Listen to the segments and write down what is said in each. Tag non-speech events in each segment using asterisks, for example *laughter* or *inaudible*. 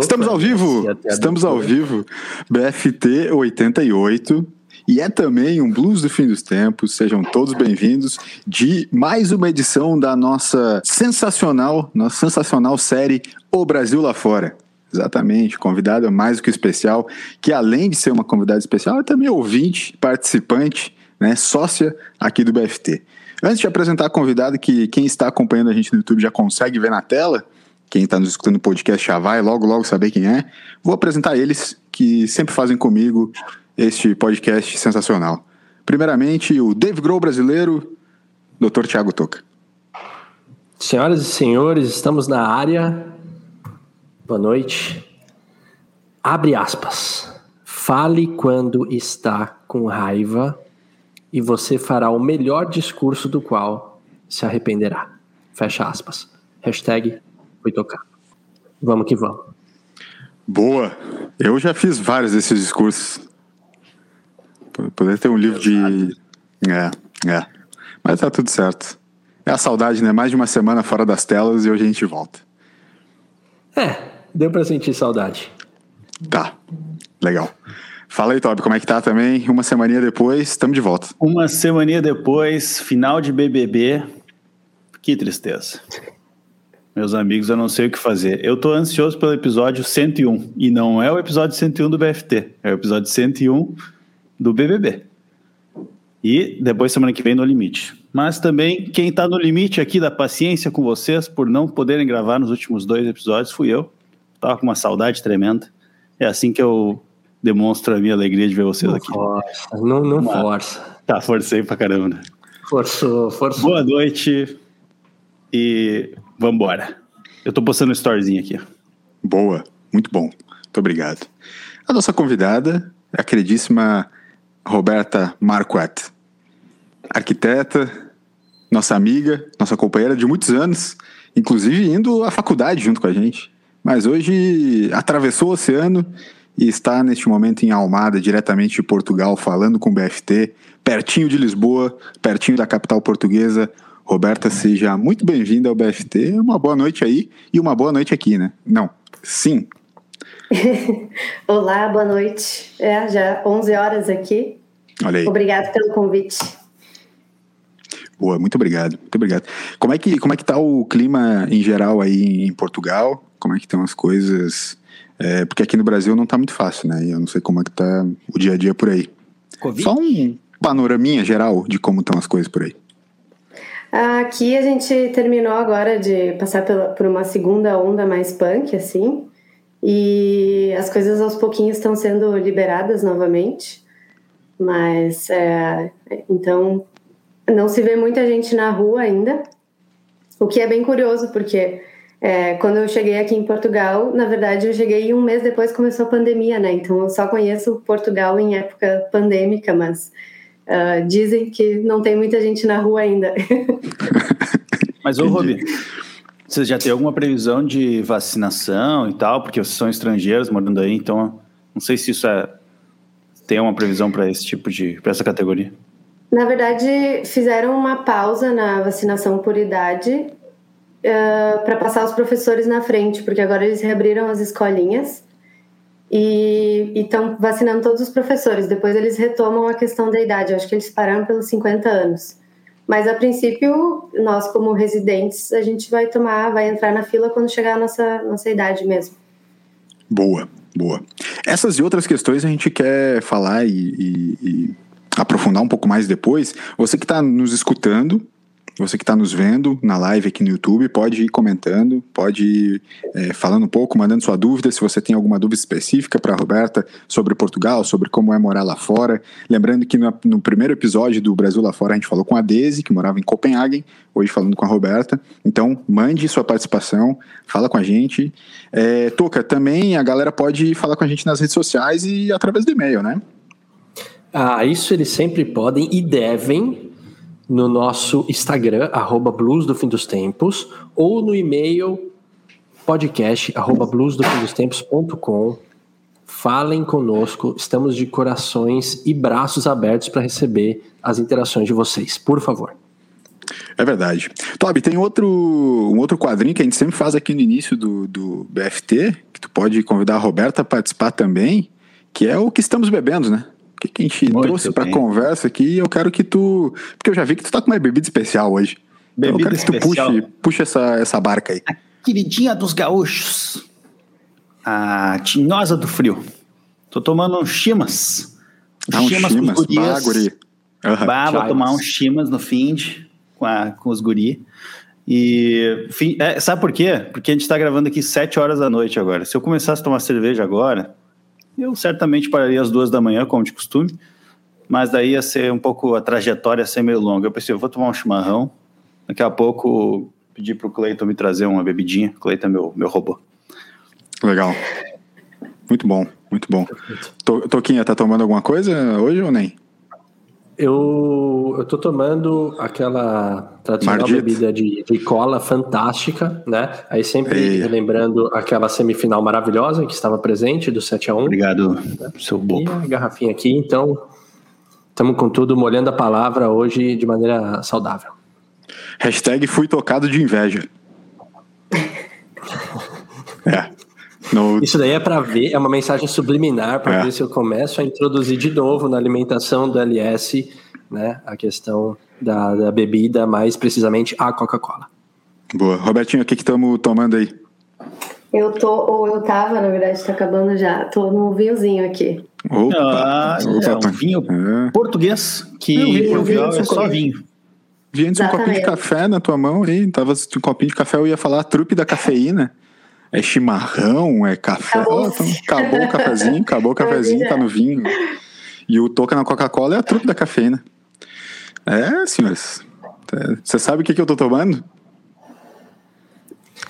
Estamos ao vivo. Estamos ao vivo. BFT 88. E é também um Blues do Fim dos Tempos. Sejam todos bem-vindos de mais uma edição da nossa sensacional, nossa sensacional série O Brasil lá fora. Exatamente, convidado mais do que especial, que além de ser uma convidada especial, é também ouvinte, participante, né, sócia aqui do BFT. Antes de apresentar a convidada, que quem está acompanhando a gente no YouTube já consegue ver na tela, quem está nos escutando no podcast já vai logo, logo saber quem é. Vou apresentar eles, que sempre fazem comigo este podcast sensacional. Primeiramente, o Dave Grohl brasileiro, Dr. Tiago Toca. Senhoras e senhores, estamos na área. Boa noite. Abre aspas. Fale quando está com raiva e você fará o melhor discurso do qual se arrependerá. Fecha aspas. Hashtag foi tocar. Vamos que vamos. Boa. Eu já fiz vários desses discursos. Poderia ter um livro de. É, é. Mas tá tudo certo. É a saudade, né? Mais de uma semana fora das telas e hoje a gente volta. É, deu pra sentir saudade. Tá. Legal. Fala aí, Toby, como é que tá também? Uma semaninha depois, estamos de volta. Uma semaninha depois, final de BBB. Que tristeza. Meus amigos, eu não sei o que fazer. Eu tô ansioso pelo episódio 101. E não é o episódio 101 do BFT. É o episódio 101 do BBB. E depois, semana que vem, no limite. Mas também, quem tá no limite aqui da paciência com vocês por não poderem gravar nos últimos dois episódios fui eu. Tava com uma saudade tremenda. É assim que eu demonstro a minha alegria de ver vocês não aqui. Força, não, não Mas, força. Tá, forcei pra caramba. Né? Forçou, forçou. Boa noite e vambora. Eu tô postando um storyzinho aqui. Boa, muito bom. Muito obrigado. A nossa convidada é a queridíssima Roberta Marquardt, arquiteta, nossa amiga, nossa companheira de muitos anos, inclusive indo à faculdade junto com a gente. Mas hoje atravessou o oceano e está neste momento em Almada, diretamente de Portugal, falando com o BFT, pertinho de Lisboa, pertinho da capital portuguesa. Roberta, seja muito bem-vinda ao BFT. Uma boa noite aí e uma boa noite aqui, né? Não, sim. *laughs* Olá, boa noite. É, já 11 horas aqui. Olha aí. Obrigado pelo convite. Boa, muito obrigado, muito obrigado. Como é que como é que tá o clima em geral aí em Portugal? Como é que estão as coisas? É, porque aqui no Brasil não está muito fácil, né? Eu não sei como é que tá o dia a dia por aí. Covid? Só um panoraminha geral de como estão as coisas por aí. Aqui a gente terminou agora de passar por uma segunda onda mais punk, assim, e as coisas aos pouquinhos estão sendo liberadas novamente, mas é, então não se vê muita gente na rua ainda, o que é bem curioso, porque é, quando eu cheguei aqui em Portugal, na verdade eu cheguei um mês depois começou a pandemia, né? Então eu só conheço Portugal em época pandêmica, mas uh, dizem que não tem muita gente na rua ainda. *laughs* mas ô Robi, você já tem alguma previsão de vacinação e tal? Porque vocês são estrangeiros morando aí, então não sei se isso é tem uma previsão para esse tipo de para essa categoria. Na verdade, fizeram uma pausa na vacinação por idade uh, para passar os professores na frente, porque agora eles reabriram as escolinhas e estão vacinando todos os professores. Depois eles retomam a questão da idade. Eu acho que eles pararam pelos 50 anos. Mas a princípio, nós como residentes, a gente vai tomar, vai entrar na fila quando chegar a nossa, nossa idade mesmo. Boa, boa. Essas e outras questões a gente quer falar e, e, e aprofundar um pouco mais depois. Você que está nos escutando, você que está nos vendo na live aqui no YouTube, pode ir comentando, pode ir é, falando um pouco, mandando sua dúvida, se você tem alguma dúvida específica para a Roberta sobre Portugal, sobre como é morar lá fora. Lembrando que no, no, primeiro episódio do Brasil lá fora a gente falou com a Desi, que morava em Copenhague, hoje falando com a Roberta. Então, mande sua participação, fala com a gente. É, Toca, também a galera pode falar com a gente nas redes sociais e através do e-mail, né? Ah, isso eles sempre podem e devem no nosso Instagram, arroba Blues do Fim dos Tempos, ou no e-mail podcast, arroba bluesdofindostempos.com. Falem conosco, estamos de corações e braços abertos para receber as interações de vocês, por favor. É verdade. Toby, tem outro, um outro quadrinho que a gente sempre faz aqui no início do, do BFT, que tu pode convidar a Roberta a participar também, que é o que estamos bebendo, né? O que, que a gente Muito trouxe para conversa aqui? Eu quero que tu. Porque eu já vi que tu tá com uma bebida especial hoje. Bebida então eu quero que tu puxe, puxe essa, essa barca aí. A queridinha dos gaúchos. A tinhosa do frio. Tô tomando um chimas. Ah, um chimas, chimas. com os gurias. Bah, guri. Uhum. Bah, vou tomar um chimas no fim com, a, com os guri. E é, sabe por quê? Porque a gente está gravando aqui 7 horas da noite agora. Se eu começasse a tomar cerveja agora, eu certamente pararia às duas da manhã, como de costume, mas daí ia ser um pouco a trajetória ia ser meio longa. Eu pensei, eu vou tomar um chimarrão, daqui a pouco pedir para o Cleiton me trazer uma bebidinha. Cleiton é meu, meu robô. Legal. Muito bom, muito bom. Toquinha, tá tomando alguma coisa hoje ou nem? Eu, eu tô tomando aquela tradicional bebida de, de, cola fantástica, né? Aí sempre Ei. lembrando aquela semifinal maravilhosa que estava presente do 7 a 1 Obrigado, né? seu bom. E a garrafinha aqui, então estamos com tudo molhando a palavra hoje de maneira saudável. Hashtag fui tocado de inveja. *laughs* No... Isso daí é para ver, é uma mensagem subliminar para é. ver se eu começo a introduzir de novo na alimentação do LS, né, a questão da, da bebida, mais precisamente a Coca-Cola. Boa. Robertinho, o que estamos tomando aí? Eu tô, ou eu tava, na verdade, tá acabando já. Tô num vinhozinho aqui. Opa, ah, opa, é um vinho é. português, que eu, vi, é só vinho. Vi antes um copinho de café na tua mão aí, tava um copinho de café, eu ia falar a trupe da cafeína. É chimarrão, é café. Acabou, oh, então, acabou o cafezinho, acabou o cafezinho, tá no vinho. E o toca na Coca-Cola é a truque da cafeína. É, senhores. Você sabe o que, que eu tô tomando?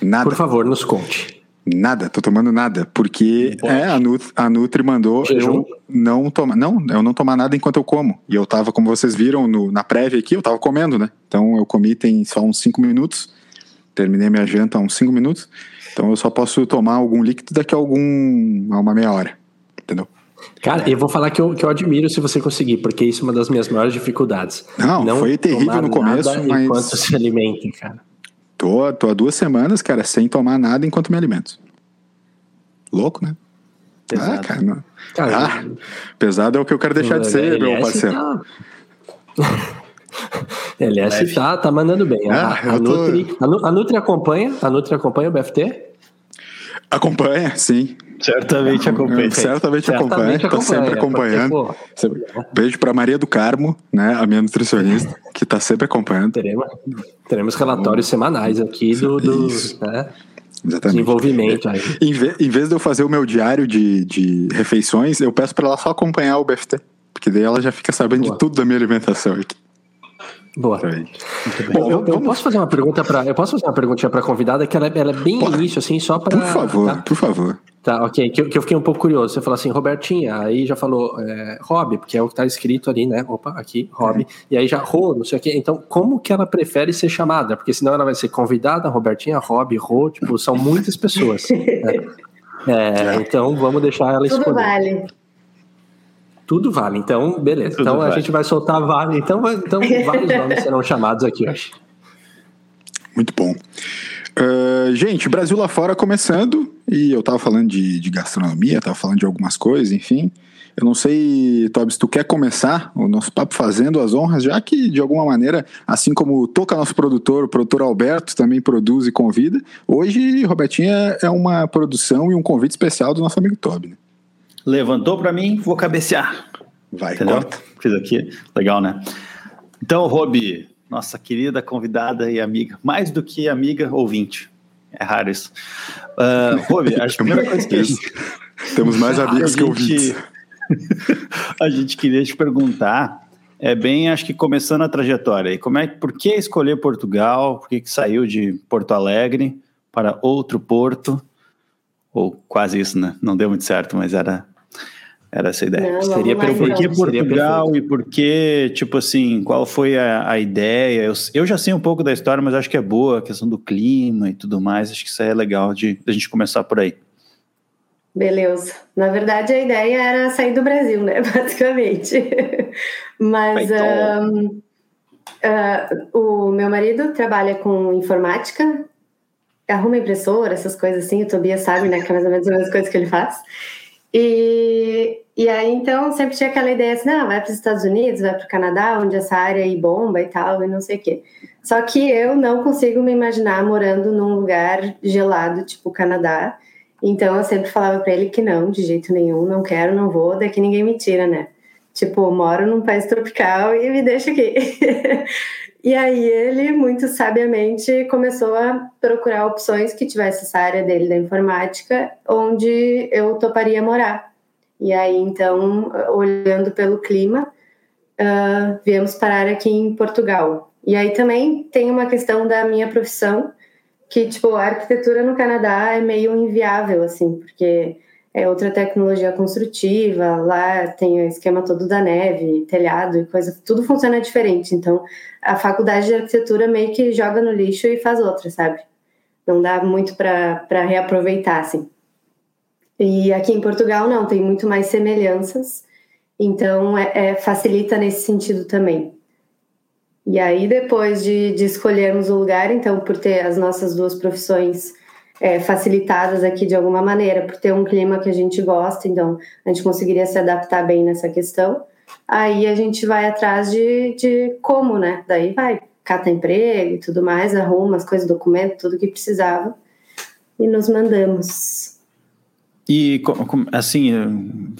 Nada. Por favor, nos conte. Nada, tô tomando nada, porque é, a, Nutri, a Nutri mandou eu não tomar, não, eu não tomar nada enquanto eu como. E eu tava, como vocês viram no, na prévia aqui, eu tava comendo, né? Então eu comi tem só uns 5 minutos, terminei minha janta há uns 5 minutos. Então eu só posso tomar algum líquido daqui a algum a uma meia hora, entendeu? Cara, eu vou falar que eu, que eu admiro se você conseguir, porque isso é uma das minhas maiores dificuldades. Não, Não foi terrível no começo, mas. Enquanto se alimenta, cara. Tô, tô há duas semanas, cara, sem tomar nada enquanto me alimento. Louco, né? Pesado. Ah, cara, não. cara ah, pesado é o que eu quero deixar de ser, meu parceiro. Tá... *laughs* LS tá, tá mandando bem. A, ah, a, Nutri, a, Nutri acompanha? A Nutri acompanha o BFT? Acompanha, sim. Certamente acompanha. Certamente, acompanha, está sempre acompanhando. Porque, Beijo para Maria do Carmo, né, a minha nutricionista, que está sempre acompanhando. Teremos, teremos relatórios semanais aqui do, do né, desenvolvimento. Aí. Em, vez, em vez de eu fazer o meu diário de, de refeições, eu peço para ela só acompanhar o BFT, porque daí ela já fica sabendo Boa. de tudo da minha alimentação aqui. Boa. Bom, eu, eu, posso fazer uma pergunta para eu posso fazer uma perguntinha para a convidada que ela, é, ela, é bem Pode. início assim só para por favor tá? por favor tá ok que, que, eu fiquei um pouco curioso você falou assim Robertinha aí já falou é, hobby porque é o que está escrito ali né opa aqui hobby é. e aí já Rô não sei o que então como que ela prefere ser chamada porque senão ela vai ser convidada Robertinha hobby Rô tipo são muitas pessoas né? *laughs* é, então vamos deixar ela escolher. Tudo vale. Tudo vale, então beleza. Tudo então vale. a gente vai soltar vale. Então, então *laughs* vários nomes serão chamados aqui hoje. Muito bom. Uh, gente, Brasil lá fora começando, e eu tava falando de, de gastronomia, tava falando de algumas coisas, enfim. Eu não sei, Tobi, se tu quer começar o nosso papo fazendo as honras, já que de alguma maneira, assim como toca nosso produtor, o produtor Alberto também produz e convida, hoje Robertinha é uma produção e um convite especial do nosso amigo Tobi. Né? Levantou para mim, vou cabecear. Vai, Entendeu? corta. Fiz aqui, legal, né? Então, Robi, nossa querida convidada e amiga, mais do que amiga, ouvinte. É raro isso. Uh, Robi, acho que a primeira coisa que. *laughs* Temos mais *laughs* amigos que ouvintes. *laughs* a gente queria te perguntar, é bem, acho que começando a trajetória, e como é, por que escolher Portugal? Por que, que saiu de Porto Alegre para outro porto? Ou quase isso, né? Não deu muito certo, mas era era essa ideia. Não, Seria pelo por que Portugal e por que, tipo assim, qual foi a, a ideia? Eu, eu, já sei um pouco da história, mas acho que é boa a questão do clima e tudo mais. Acho que isso é legal de, de a gente começar por aí. Beleza. Na verdade, a ideia era sair do Brasil, né? *laughs* Basicamente. mas um, Uh, o meu marido trabalha com informática, arruma impressora, essas coisas assim. O Tobias sabe, né? Que é mais ou menos as mesmas coisas que ele faz. E, e aí, então, sempre tinha aquela ideia assim: não, vai para os Estados Unidos, vai para o Canadá, onde essa área aí bomba e tal, e não sei o quê. Só que eu não consigo me imaginar morando num lugar gelado, tipo Canadá. Então, eu sempre falava para ele que não, de jeito nenhum, não quero, não vou, daqui ninguém me tira, né? Tipo, moro num país tropical e me deixa aqui. *laughs* e aí ele, muito sabiamente, começou a procurar opções que tivesse essa área dele da informática, onde eu toparia morar. E aí, então, olhando pelo clima, uh, viemos parar aqui em Portugal. E aí também tem uma questão da minha profissão, que, tipo, a arquitetura no Canadá é meio inviável, assim, porque é outra tecnologia construtiva, lá tem o esquema todo da neve, telhado e coisa, tudo funciona diferente. Então, a faculdade de arquitetura meio que joga no lixo e faz outra, sabe? Não dá muito para reaproveitar, assim. E aqui em Portugal, não, tem muito mais semelhanças, então é, é facilita nesse sentido também. E aí, depois de, de escolhermos o lugar, então, por ter as nossas duas profissões é, facilitadas aqui de alguma maneira, por ter um clima que a gente gosta, então a gente conseguiria se adaptar bem nessa questão. Aí a gente vai atrás de, de como, né? Daí vai, cata emprego e tudo mais, arruma as coisas, documento, tudo que precisava e nos mandamos. E assim,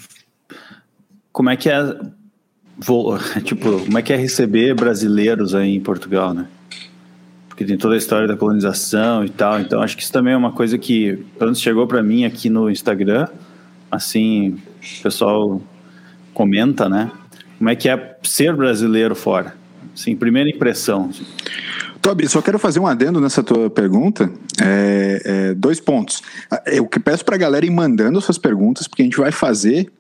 como é que é, *laughs* tipo, como é que é receber brasileiros aí em Portugal, né? Porque tem toda a história da colonização e tal. Então, acho que isso também é uma coisa que, pelo menos, chegou para mim aqui no Instagram. Assim, o pessoal comenta, né? Como é que é ser brasileiro fora? Assim, primeira impressão. Tobi, só quero fazer um adendo nessa tua pergunta. É, é, dois pontos. Eu que peço para a galera ir mandando suas perguntas, porque a gente vai fazer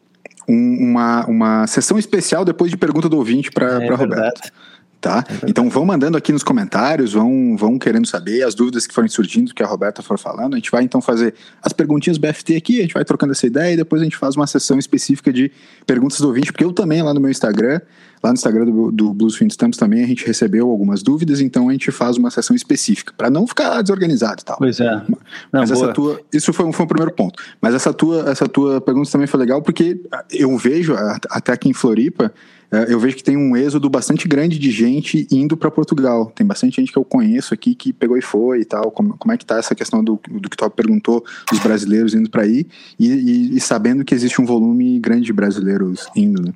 um, uma, uma sessão especial depois de pergunta do ouvinte para é, Roberto tá? É então vão mandando aqui nos comentários, vão, vão querendo saber as dúvidas que forem surgindo, que a Roberta for falando. A gente vai então fazer as perguntinhas BFT aqui, a gente vai trocando essa ideia e depois a gente faz uma sessão específica de perguntas do ouvinte, porque eu também lá no meu Instagram, lá no Instagram do, do Blues Fim Stamps também a gente recebeu algumas dúvidas, então a gente faz uma sessão específica, para não ficar desorganizado e tal. Pois é. Não, Mas boa. essa tua, isso foi, foi o primeiro ponto. Mas essa tua, essa tua pergunta também foi legal, porque eu vejo, até aqui em Floripa, eu vejo que tem um êxodo bastante grande de gente indo para Portugal. Tem bastante gente que eu conheço aqui que pegou e foi e tal. Como, como é que tá essa questão do, do que o Top perguntou, dos brasileiros indo para aí e, e, e, sabendo que existe um volume grande de brasileiros indo, né?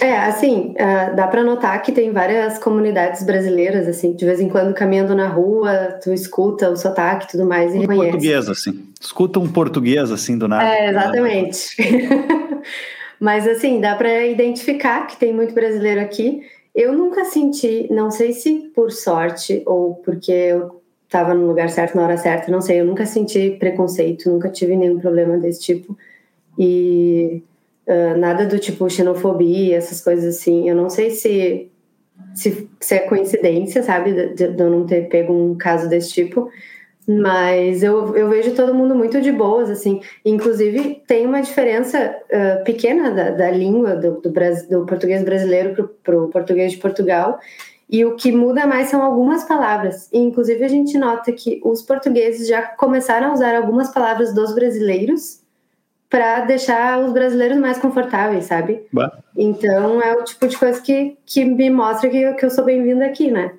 É, assim, uh, dá para notar que tem várias comunidades brasileiras, assim, de vez em quando caminhando na rua, tu escuta o sotaque e tudo mais e um reconhece. português, assim. Escuta um português, assim, do nada. É, exatamente. *laughs* Mas assim, dá para identificar que tem muito brasileiro aqui. Eu nunca senti, não sei se por sorte ou porque eu estava no lugar certo na hora certa, não sei, eu nunca senti preconceito, nunca tive nenhum problema desse tipo. E uh, nada do tipo xenofobia, essas coisas assim. Eu não sei se, se, se é coincidência, sabe, de, de eu não ter pego um caso desse tipo. Mas eu, eu vejo todo mundo muito de boas, assim. Inclusive, tem uma diferença uh, pequena da, da língua do, do, do, português brasileiro para o português de Portugal. E o que muda mais são algumas palavras. E, inclusive, a gente nota que os portugueses já começaram a usar algumas palavras dos brasileiros para deixar os brasileiros mais confortáveis, sabe? Bah. Então, é o tipo de coisa que, que me mostra que, que eu sou bem-vinda aqui, né?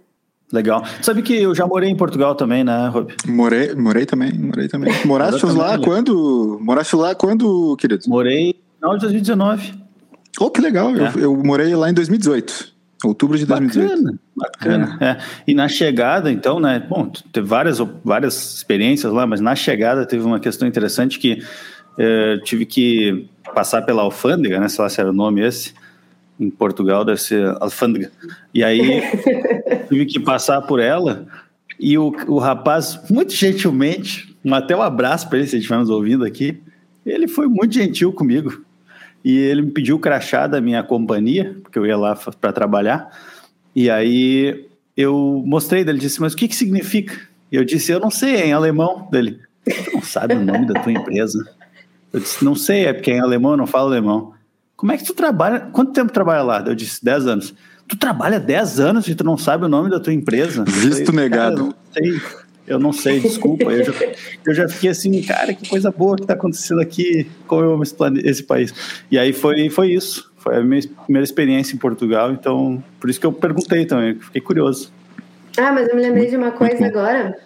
Legal. Sabe que eu já morei em Portugal também, né, Rob? Morei, morei também, morei também. *laughs* Moraste lá também, quando? Moraste lá quando, querido? Morei no final de 2019. Oh, que legal. É. Eu, eu, morei lá em 2018. Outubro de 2018. Bacana, bacana. É. É. E na chegada, então, né? Bom, teve várias, várias experiências lá, mas na chegada teve uma questão interessante que eh, tive que passar pela alfândega, né? Sei lá se era o nome esse em Portugal deve ser alfândega. E aí *laughs* tive que passar por ela e o, o rapaz, muito gentilmente, até um abraço para ele se estiver nos ouvindo aqui, ele foi muito gentil comigo. E ele me pediu o crachá da minha companhia, porque eu ia lá para trabalhar. E aí eu mostrei, ele disse, mas o que, que significa? E eu disse, eu não sei, é em alemão. Dele, tu não sabe o nome da tua empresa? Eu disse, não sei, é porque é em alemão, eu não falo alemão. Como é que tu trabalha? Quanto tempo trabalha lá? Eu disse, 10 anos. tu trabalha 10 anos e tu não sabe o nome da tua empresa. Visto falei, negado. eu não sei, eu não sei desculpa. eu, já, eu já fiquei assim, cara, que coisa boa que está acontecendo aqui, como eu amo esse, esse país. E aí foi, foi isso. Foi a minha primeira experiência em Portugal, então por isso que eu perguntei também, fiquei curioso. Ah, mas eu me lembrei de uma coisa agora.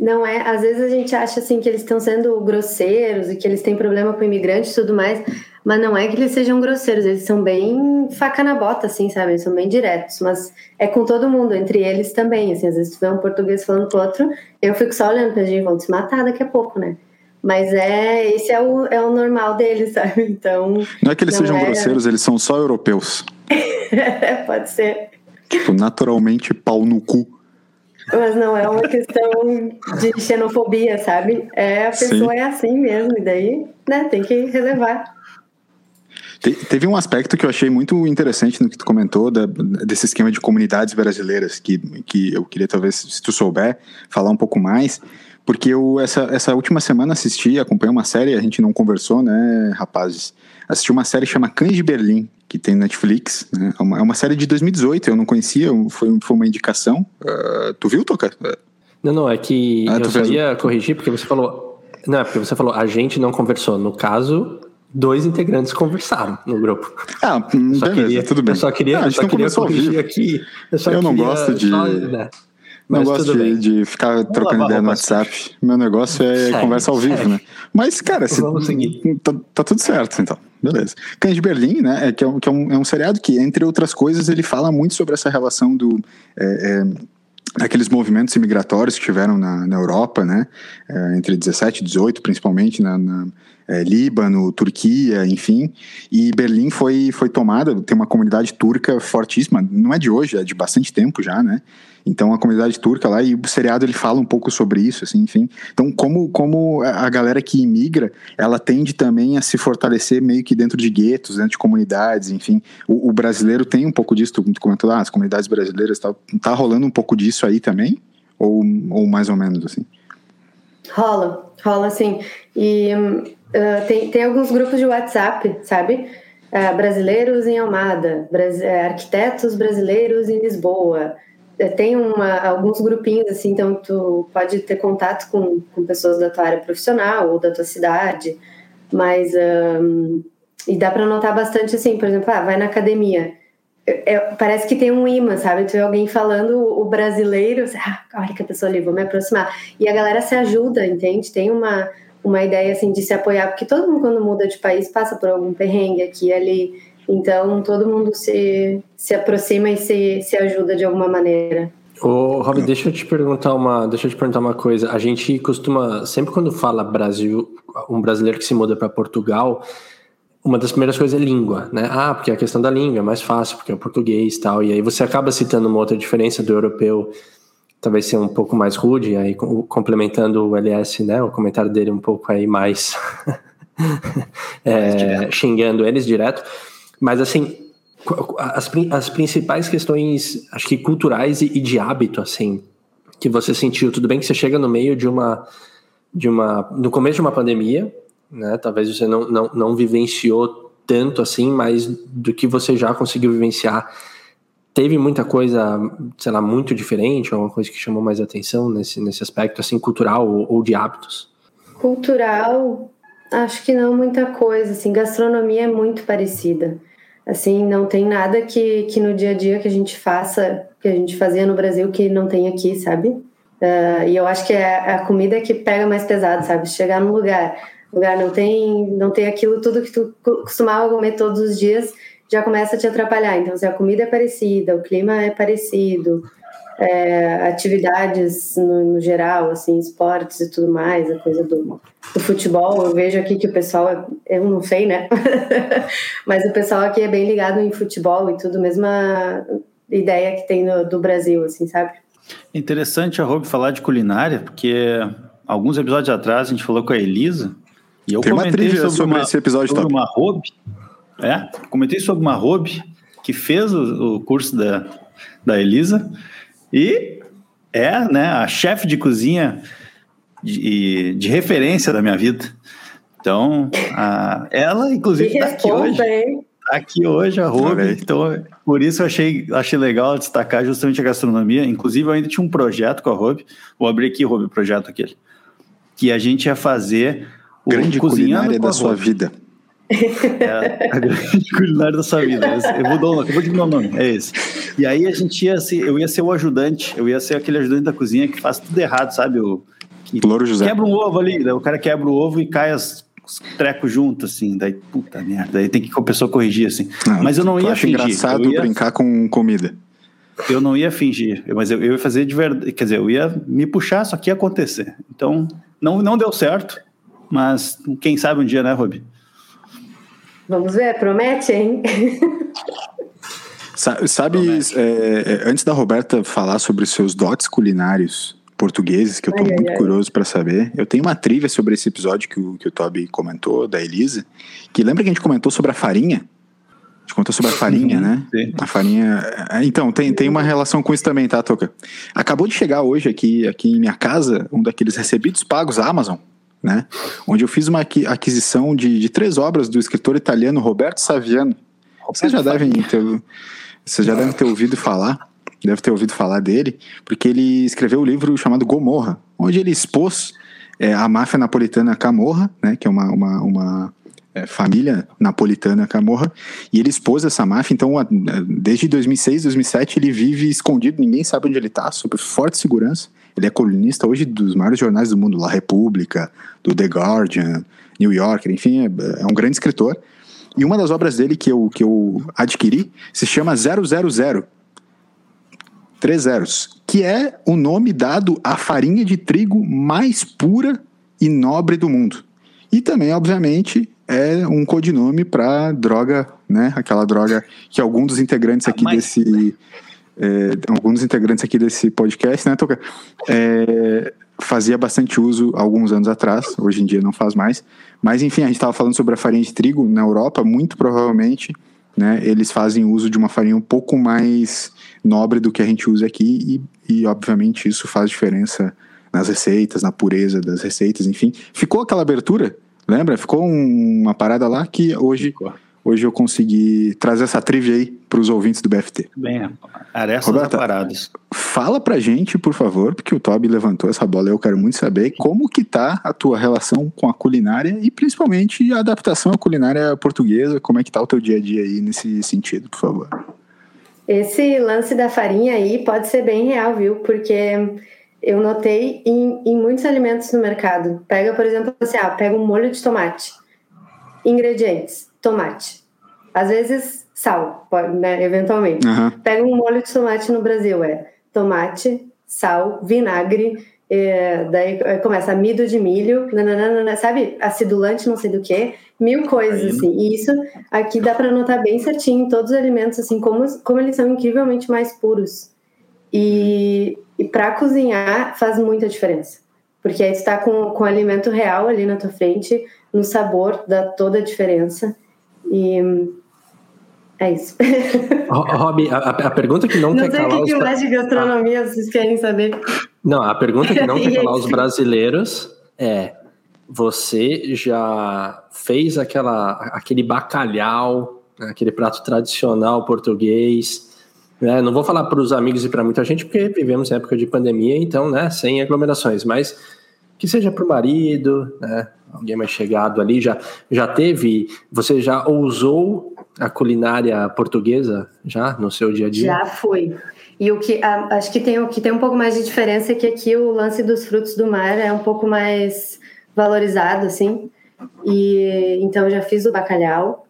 Não é, às vezes a gente acha assim que eles estão sendo grosseiros e que eles têm problema com imigrantes e tudo mais, mas não é que eles sejam grosseiros, eles são bem faca na bota, assim, sabe? Eles são bem diretos, mas é com todo mundo, entre eles também, assim, às vezes tu vê um português falando com outro, eu fico só olhando pra gente, vão se matar daqui a pouco, né? Mas é, esse é o, é o normal deles, *laughs* sabe? Então. Não é que eles sejam é... grosseiros, eles são só europeus. *laughs* Pode ser. Tipo, naturalmente pau no cu. Mas não é uma questão de xenofobia, sabe? É a pessoa Sim. é assim mesmo, e daí, né, tem que relevar. Teve um aspecto que eu achei muito interessante no que tu comentou, da, desse esquema de comunidades brasileiras, que, que eu queria talvez, se tu souber, falar um pouco mais, porque eu essa, essa última semana assisti, acompanhei uma série, a gente não conversou, né, rapazes? Assisti uma série chama Cães de Berlim, que tem Netflix. Né? É, uma, é uma série de 2018, eu não conhecia, foi, foi uma indicação. Uh, tu viu, Toca? Não, não, é que ah, eu só ia corrigir porque você falou. Não, é porque você falou, a gente não conversou. No caso, dois integrantes conversaram no grupo. Ah, beleza, queria, tudo bem. Eu só queria, ah, eu só queria corrigir aqui. Eu, eu não gosto de. Só, né? Não gosto de, de, ficar Vamos trocando ideia no WhatsApp. Meu negócio é conversa ao vivo, né? Mas, cara, se, tá, tá, tudo certo, então. Beleza. Cães de Berlim, né? É, que, é, um, que é, um, é um seriado que, entre outras coisas, ele fala muito sobre essa relação do. É, é, aqueles movimentos imigratórios que tiveram na, na Europa, né? É, entre 17 e 18, principalmente, na, na é, Líbano, Turquia, enfim. E Berlim foi, foi tomada, tem uma comunidade turca fortíssima, não é de hoje, é de bastante tempo já, né? Então a comunidade turca lá e o seriado ele fala um pouco sobre isso, assim, enfim. Então como como a galera que imigra, ela tende também a se fortalecer meio que dentro de guetos, dentro de comunidades, enfim. O, o brasileiro tem um pouco disso, tu comentou, ah, as comunidades brasileiras, tá, tá rolando um pouco disso aí também? Ou, ou mais ou menos assim? Rola, rola sim. E uh, tem, tem alguns grupos de WhatsApp, sabe? Uh, brasileiros em Almada, Bras uh, arquitetos brasileiros em Lisboa, tem uma, alguns grupinhos, assim, então tu pode ter contato com, com pessoas da tua área profissional ou da tua cidade, mas. Um, e dá para notar bastante, assim, por exemplo, ah, vai na academia. É, parece que tem um imã, sabe? Tu vê alguém falando o brasileiro, ah, olha que pessoa ali, vou me aproximar. E a galera se ajuda, entende? Tem uma, uma ideia, assim, de se apoiar, porque todo mundo, quando muda de país, passa por algum perrengue aqui e ali. Então, todo mundo se, se aproxima e se, se ajuda de alguma maneira. Ô, Rob, deixa eu te perguntar uma, deixa eu te perguntar uma coisa. A gente costuma, sempre quando fala Brasil, um brasileiro que se muda para Portugal, uma das primeiras coisas é língua, né? Ah, porque a questão da língua é mais fácil, porque é o português e tal. E aí você acaba citando uma outra diferença do europeu, talvez ser um pouco mais rude, aí complementando o LS, né? O comentário dele um pouco aí mais, *laughs* é, xingando eles direto. Mas assim, as, as principais questões, acho que culturais e, e, de hábito, assim, que você sentiu, tudo bem que você chega no meio de uma, de uma, no começo de uma pandemia, né? Talvez você não, não, não vivenciou tanto assim, mas do que você já conseguiu vivenciar, teve muita coisa, sei lá, muito diferente, alguma coisa que chamou mais atenção nesse, nesse aspecto, assim, cultural ou, ou de hábitos? Cultural, acho que não muita coisa, assim, gastronomia é muito parecida. Assim, não tem nada que, que no dia a dia que a gente faça, que a gente fazia no Brasil, que não tem aqui, sabe? Uh, e eu acho que é a comida que pega mais pesado, sabe? Chegar num lugar, lugar não tem, não tem aquilo tudo que tu costumava comer todos os dias, já começa a te atrapalhar. Então, se a comida é parecida, o clima é parecido, é, atividades no, no, geral, assim, esportes e tudo mais, a coisa do, do, futebol. Eu vejo aqui que o pessoal, eu não sei, né? *laughs* Mas o pessoal aqui é bem ligado em futebol e tudo, mesma ideia que tem no, do Brasil, assim, sabe? Interessante a Rob falar de culinária, porque alguns episódios atrás a gente falou com a Elisa e eu tem comentei uma sobre, sobre uma, esse episódio sobre uma Rob, é, comentei sobre uma Rob que fez o, o curso da, da Elisa e é né, a chefe de cozinha de, de referência da minha vida. Então, a, ela, inclusive, está aqui hoje. Hein? tá aqui hoje a Ruby, então por isso eu achei, achei legal destacar justamente a gastronomia. Inclusive, eu ainda tinha um projeto com a Ruby. Vou abrir aqui, Ruby, o projeto aquele. Que a gente ia fazer o Grande culinária da sua vida. É a grande *laughs* culinária da sua vida. Eu vou, dar, eu vou dizer o nome, é esse. E aí a gente ia ser, eu ia ser o ajudante, eu ia ser aquele ajudante da cozinha que faz tudo errado, sabe? O, que Louro José. Quebra um ovo ali, o cara quebra o ovo e cai as, os trecos juntos, assim. Daí, puta merda, daí tem que a pessoa corrigir, assim. Não, mas eu não ia fingir. engraçado ia... brincar com comida. Eu não ia fingir, mas eu, eu ia fazer de verdade. Quer dizer, eu ia me puxar, só que ia acontecer. Então, não, não deu certo, mas quem sabe um dia, né, Robi? Vamos ver, promete, hein? Sabe, promete. É, é, antes da Roberta falar sobre os seus dotes culinários portugueses, que eu tô ai, muito ai, curioso para saber, eu tenho uma trivia sobre esse episódio que o, que o Toby comentou, da Elisa, que lembra que a gente comentou sobre a farinha? A gente contou sobre a farinha, né? Sim. A farinha. É, então, tem, tem uma relação com isso também, tá, Toca? Acabou de chegar hoje aqui, aqui em minha casa um daqueles recebidos pagos Amazon né? Onde eu fiz uma aquisição de, de três obras do escritor italiano Roberto Saviano. Vocês já devem ter, vocês já devem ter ouvido falar, deve ter ouvido falar dele, porque ele escreveu o um livro chamado Gomorra, onde ele expôs é, a máfia napolitana Camorra, né? Que é uma, uma, uma é, família napolitana Camorra, e ele expôs essa máfia, então desde 2006, 2007 ele vive escondido, ninguém sabe onde ele está, sob forte segurança, ele é colunista hoje dos maiores jornais do mundo, La República, do The Guardian, New Yorker, enfim, é, é um grande escritor. E uma das obras dele que eu, que eu adquiri se chama 000, três zeros, que é o nome dado à farinha de trigo mais pura e nobre do mundo. E também, obviamente, é um codinome para droga, né? Aquela droga que algum dos integrantes aqui desse é, alguns integrantes aqui desse podcast, né, Toca? É, fazia bastante uso alguns anos atrás, hoje em dia não faz mais. Mas enfim, a gente estava falando sobre a farinha de trigo na Europa, muito provavelmente, né, eles fazem uso de uma farinha um pouco mais nobre do que a gente usa aqui e, e obviamente isso faz diferença nas receitas, na pureza das receitas, enfim. Ficou aquela abertura, lembra? Ficou um, uma parada lá que hoje Ficou hoje eu consegui trazer essa trivia aí para os ouvintes do BFT. Bem, arestas Roberta, paradas. Fala pra gente, por favor, porque o Toby levantou essa bola e eu quero muito saber como que tá a tua relação com a culinária e principalmente a adaptação à culinária portuguesa, como é que tá o teu dia a dia aí nesse sentido, por favor. Esse lance da farinha aí pode ser bem real, viu? Porque eu notei em, em muitos alimentos no mercado. Pega, por exemplo, assim, ah, pega um molho de tomate. Ingredientes: tomate. Às vezes, sal, pode, né, eventualmente. Uhum. Pega um molho de tomate no Brasil, é tomate, sal, vinagre, é, daí começa amido de milho, nananana, sabe? Acidulante, não sei do que, mil coisas, assim. E isso aqui dá para notar bem certinho em todos os alimentos, assim, como, como eles são incrivelmente mais puros. E, e para cozinhar faz muita diferença. Porque aí tu tá com, com alimento real ali na tua frente, no sabor dá toda a diferença. E é isso. Rob, a, a, pergunta que não, não quer calar. Não sei o que mais de gastronomia ah. vocês querem saber. Não, a pergunta que não *laughs* quer calar os brasileiros é: você já fez aquela, aquele bacalhau, né, aquele prato tradicional português? Né? Não vou falar para os amigos e para muita gente, porque vivemos em época de pandemia, então, né, sem aglomerações, mas que seja para o marido, né, alguém mais chegado ali, já, já teve, você já ousou a culinária portuguesa já no seu dia a dia? Já foi. E o que a, acho que tem o que tem um pouco mais de diferença é que aqui o lance dos frutos do mar é um pouco mais valorizado assim. E então já fiz o bacalhau,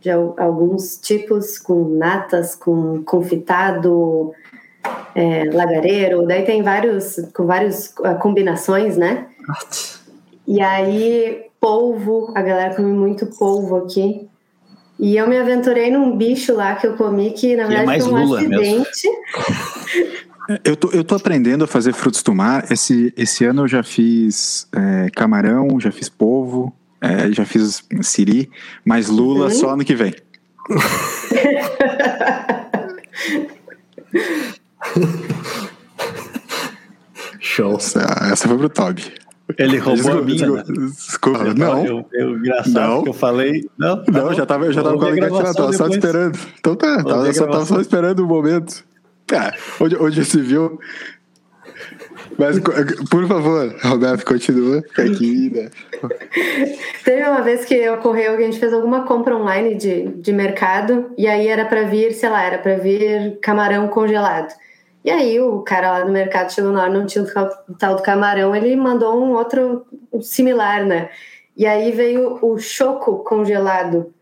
de alguns tipos com natas, com confitado, é, lagareiro, daí tem vários com várias ah, combinações, né? E aí, polvo, a galera come muito polvo aqui. E eu me aventurei num bicho lá que eu comi que, na que é verdade, é foi um acidente. Eu tô, eu tô aprendendo a fazer frutos do mar. Esse, esse ano eu já fiz é, camarão, já fiz polvo, é, já fiz siri, mas lula uhum. só ano que vem. Show. Essa, essa foi pro Toby. Ele roubou Desculpa, a minha. desculpa, né? Eu, não, eu, eu, engraçado Não. que eu falei. Não, tá não, bom. já tava, eu já tava com a gravação tava só esperando. Então tá, tava, só tava só esperando o momento. Tá, onde, onde se viu. Mas, por favor, Roberto, continua aqui, né? Teve uma vez que ocorreu que a gente fez alguma compra online de, de mercado e aí era para vir, sei lá, era para vir camarão congelado. E aí o cara lá no mercado chegou na hora, não tinha o tal, do camarão, ele mandou um outro similar, né? E aí veio o choco congelado,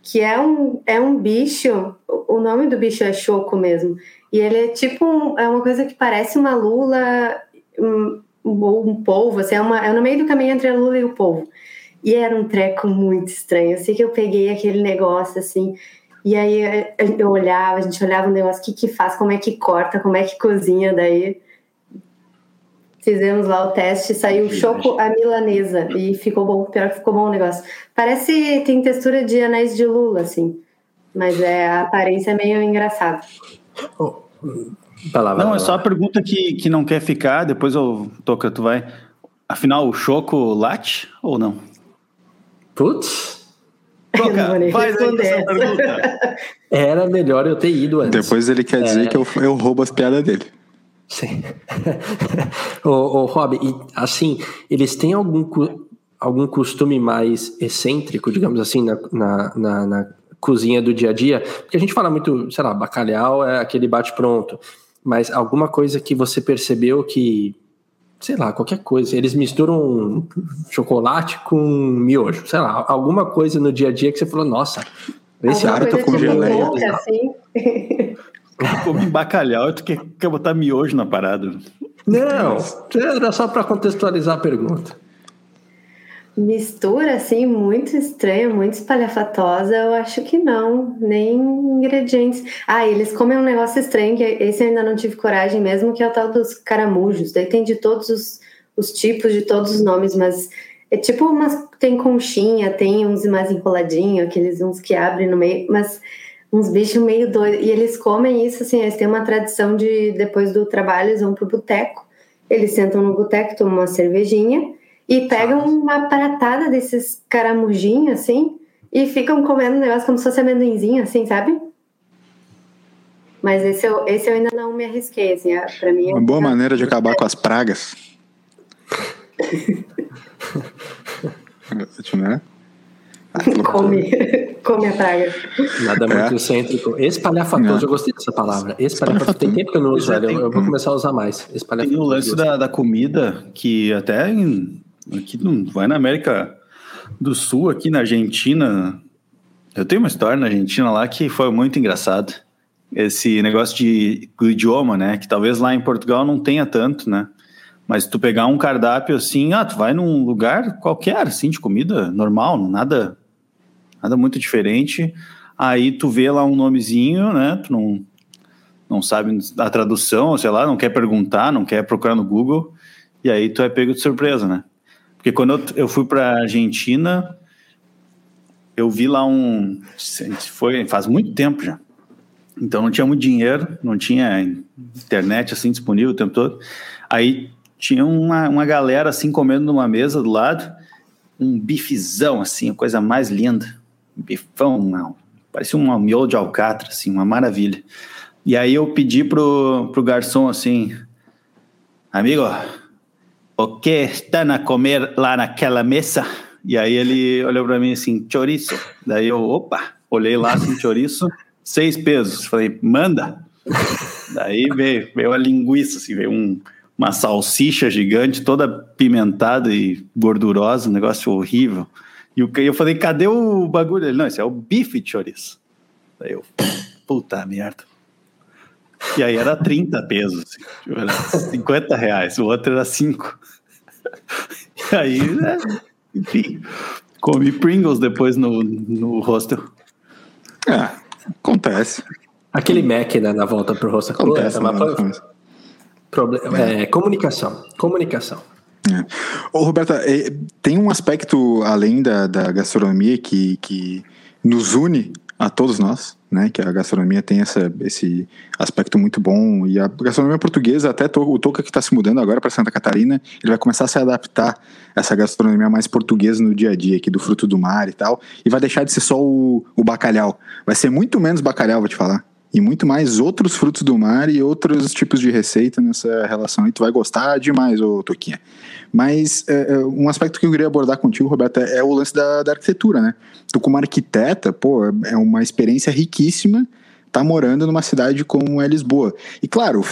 que é um, é um bicho, o o nome do bicho é choco mesmo. E ele é tipo, um- é uma coisa que parece uma lula um, ou um polvo, assim, é, uma, é no meio do caminho entre a lula e o polvo. E era um treco muito estranho. Eu sei que eu peguei aquele negócio assim, e aí eu- eu olhava, a gente olhava o negócio, o que que faz, como é que corta, como é que cozinha, daí fizemos lá o teste, saiu choco a milanesa e ficou bom, pior que ficou bom o negócio. Parece, tem textura de anéis de lula, assim, mas é, a aparência é meio engraçada. Vai lá, vai Não, lá, é só a pergunta que, que não quer ficar, depois eu toca, tu vai. Afinal, o choco late ou não? Putz, Nem faz aí essa pergunta. *laughs* era melhor eu ter ido antes. Depois ele quer dizer que eu, eu roubo as piadas dele. Sim. *laughs* ô, ô, Rob, e assim, eles têm algum, algum costume mais excêntrico, digamos assim, na, na, na- na cozinha do dia a dia? Porque a gente fala muito, sei lá, bacalhau é aquele bate-pronto, mas alguma coisa que você percebeu que, sei lá, qualquer coisa, eles misturam chocolate com miojo, sei lá, alguma coisa no dia a dia que você falou, nossa, esse Alguma cara tá coisa com tipo geleia. louca, assim. *laughs* Come bacalhau e tu quer, quer botar miojo na parada. Não, era só para contextualizar a pergunta. Mistura, assim, muito estranha, muito espalhafatosa, eu acho que não, nem ingredientes. Ah, eles comem um negócio estranho, que esse eu ainda não tive coragem mesmo, que é o tal dos caramujos. Daí tem de todos os, os tipos, de todos os nomes, mas é tipo umas. Tem conchinha, tem uns mais enroladinhos, aqueles uns que abrem no meio, mas uns bichos meio doidos. E eles comem isso, assim, eles têm uma tradição de, depois do trabalho, eles vão pro boteco. Eles sentam no boteco, tomam uma cervejinha e pegam uma pratada desses caramujinhos, assim, e ficam comendo o negócio como se fosse amendoinzinho, assim, sabe? Mas esse eu, esse eu ainda não me arrisquei, assim, é- pra mim... é- Uma boa maneira de acabar com as pragas. *laughs* né? Come, come a praga. Nada É. muito excêntrico. Espalhafatoso, Não. eu gostei dessa palavra. Espalhafatoso. Tem tempo que eu não uso, é, velho. Eu, eu vou começar a usar mais. Tem o lance da, da comida que até em, aqui não vai na América do Sul, aqui na Argentina. Eu tenho uma história na Argentina lá que foi muito engraçado. Esse negócio de do idioma, né? Que talvez lá em Portugal não tenha tanto, né? Mas tu pegar um cardápio assim, ah, tu vai num lugar qualquer, assim, de comida normal, nada, nada muito diferente. Aí tu vê lá um nomezinho, né? Tu não, não sabe a tradução, sei lá, não quer perguntar, não quer procurar no Google, e aí tu é pego de surpresa, né? Porque quando eu, eu fui para Argentina, eu vi lá um, foi faz muito tempo já. Então não tinha muito dinheiro, não tinha internet assim disponível o tempo todo. Aí tinha uma, uma galera assim comendo numa mesa do lado, um bifezão assim, a coisa mais linda, bifão, não, parecia um miolo de alcatra, assim, uma maravilha. E aí eu pedi pro, pro garçom assim, amigo, o que estão a comer lá naquela mesa? E aí ele olhou para mim assim, chouriço. Daí eu, opa, olhei lá assim, chouriço, seis pesos. Falei, manda. Daí veio, veio a linguiça, assim, veio um, uma salsicha gigante, toda pimentada e gordurosa, um negócio horrível. E o- eu falei, cadê o bagulho? Ele, não, esse é o bife de chouriço. Daí eu, puta merda. E aí era 30 pesos, assim, tipo, era 50 reais, o outro era 5. E aí, né, enfim, comi Pringles depois no, no hostel. É, acontece. Aquele Mac né, na volta pro rosto. Acontece. Acontece. proble- é, comunicação. Comunicação. É. Ô, Roberta, é, tem um aspecto além da, da gastronomia que, que nos une a todos nós, né? Que a gastronomia tem essa, esse aspecto muito bom e a gastronomia portuguesa, até o Toca que está se mudando agora para Santa Catarina, ele vai começar a se adaptar a essa gastronomia mais portuguesa no dia a dia, aqui do fruto do mar e tal, e vai deixar de ser só o, o bacalhau. Vai ser muito menos bacalhau, vou te falar e muito mais outros frutos do mar e outros tipos de receita nessa relação. E tu vai gostar demais, ô Toquinha. Mas é, é, um aspecto que eu queria abordar contigo, Roberto, é o lance da, da arquitetura, né? Tu como arquiteta, pô, é uma experiência riquíssima tá morando numa cidade como é Lisboa. E claro,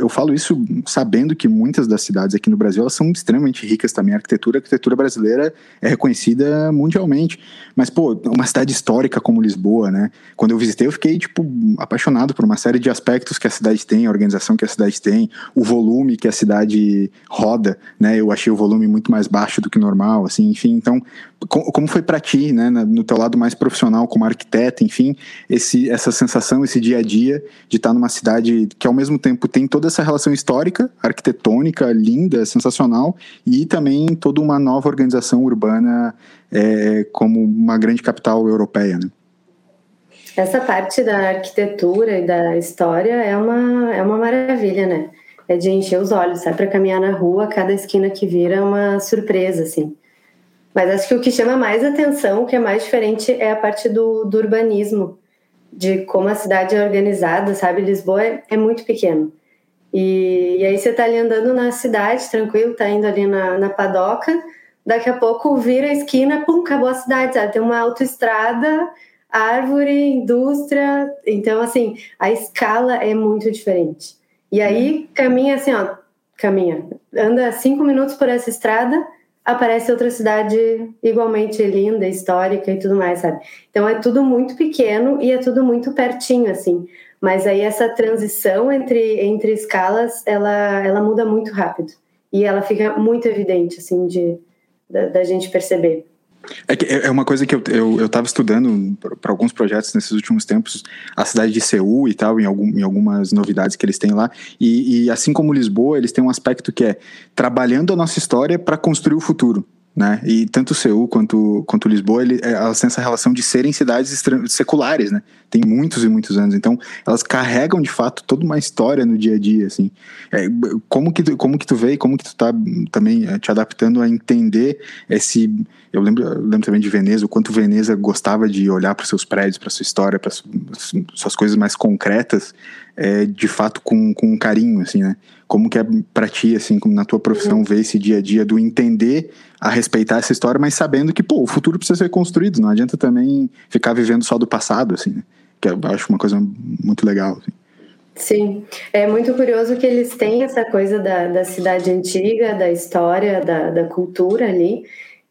eu, falo isso sabendo que muitas das cidades aqui no Brasil elas são extremamente ricas também. A arquitetura, a arquitetura brasileira é reconhecida mundialmente. Mas, pô, uma cidade histórica como Lisboa, né? Quando eu visitei, eu fiquei, tipo, apaixonado por uma série de aspectos que a cidade tem, a organização que a cidade tem, o volume que a cidade roda, né? Eu achei o volume muito mais baixo do que normal, assim, enfim. Então, como foi para ti, né, no teu lado mais profissional como arquiteta, enfim, esse, essa sensação, esse dia a dia de estar numa cidade que ao mesmo tempo tem toda essa relação histórica, arquitetônica, linda, sensacional, e também toda uma nova organização urbana é, como uma grande capital europeia, né? Essa parte da arquitetura e da história é uma, é uma maravilha, né? É de encher os olhos, sai para caminhar na rua, cada esquina que vira é uma surpresa, assim. Mas acho que o que chama mais atenção, o que é mais diferente, é a parte do, do urbanismo, de como a cidade é organizada, sabe? Lisboa é, é muito pequeno. E, e, aí você tá ali andando na cidade, tranquilo, tá indo ali na, na padoca, daqui a pouco vira a esquina, pum, acabou a cidade, sabe? Tem uma autoestrada, árvore, indústria. Então, assim, a escala é muito diferente. E aí caminha assim, ó, caminha, anda cinco minutos por essa estrada, aparece outra cidade igualmente linda, histórica e tudo mais, sabe? Então é tudo muito pequeno e é tudo muito pertinho, assim. Mas aí essa transição entre, entre escalas, ela, ela muda muito rápido. E ela fica muito evidente, assim, de, da, da gente perceber. É, que é uma coisa que eu, eu, eu estudando para alguns projetos nesses últimos tempos, a cidade de Seul e tal, em, algum, em algumas novidades que eles têm lá. E, e assim como Lisboa, eles têm um aspecto que é trabalhando a nossa história para construir o futuro né? E tanto Seul quanto, quanto Lisboa, ele, é, elas têm essa relação de serem cidades seculares, né? Tem muitos e muitos anos, então elas carregam de fato toda uma história no dia a dia, assim. É, como que tu, como que tu vê, como que tu tá também é, te adaptando a entender esse eu lembro, eu lembro também de Veneza, o quanto Veneza gostava de olhar para seus prédios, para sua história, para suas coisas mais concretas, é, de fato com, com carinho, assim, né? Como que é para ti, assim, como na tua profissão, uhum. ver esse dia a dia do entender a respeitar essa história, mas sabendo que, pô, o futuro precisa ser construído, não adianta também ficar vivendo só do passado, assim, né? Que eu acho uma coisa muito legal, assim. Sim, é muito curioso que eles têm essa coisa da, da cidade antiga, da história, da, da cultura ali,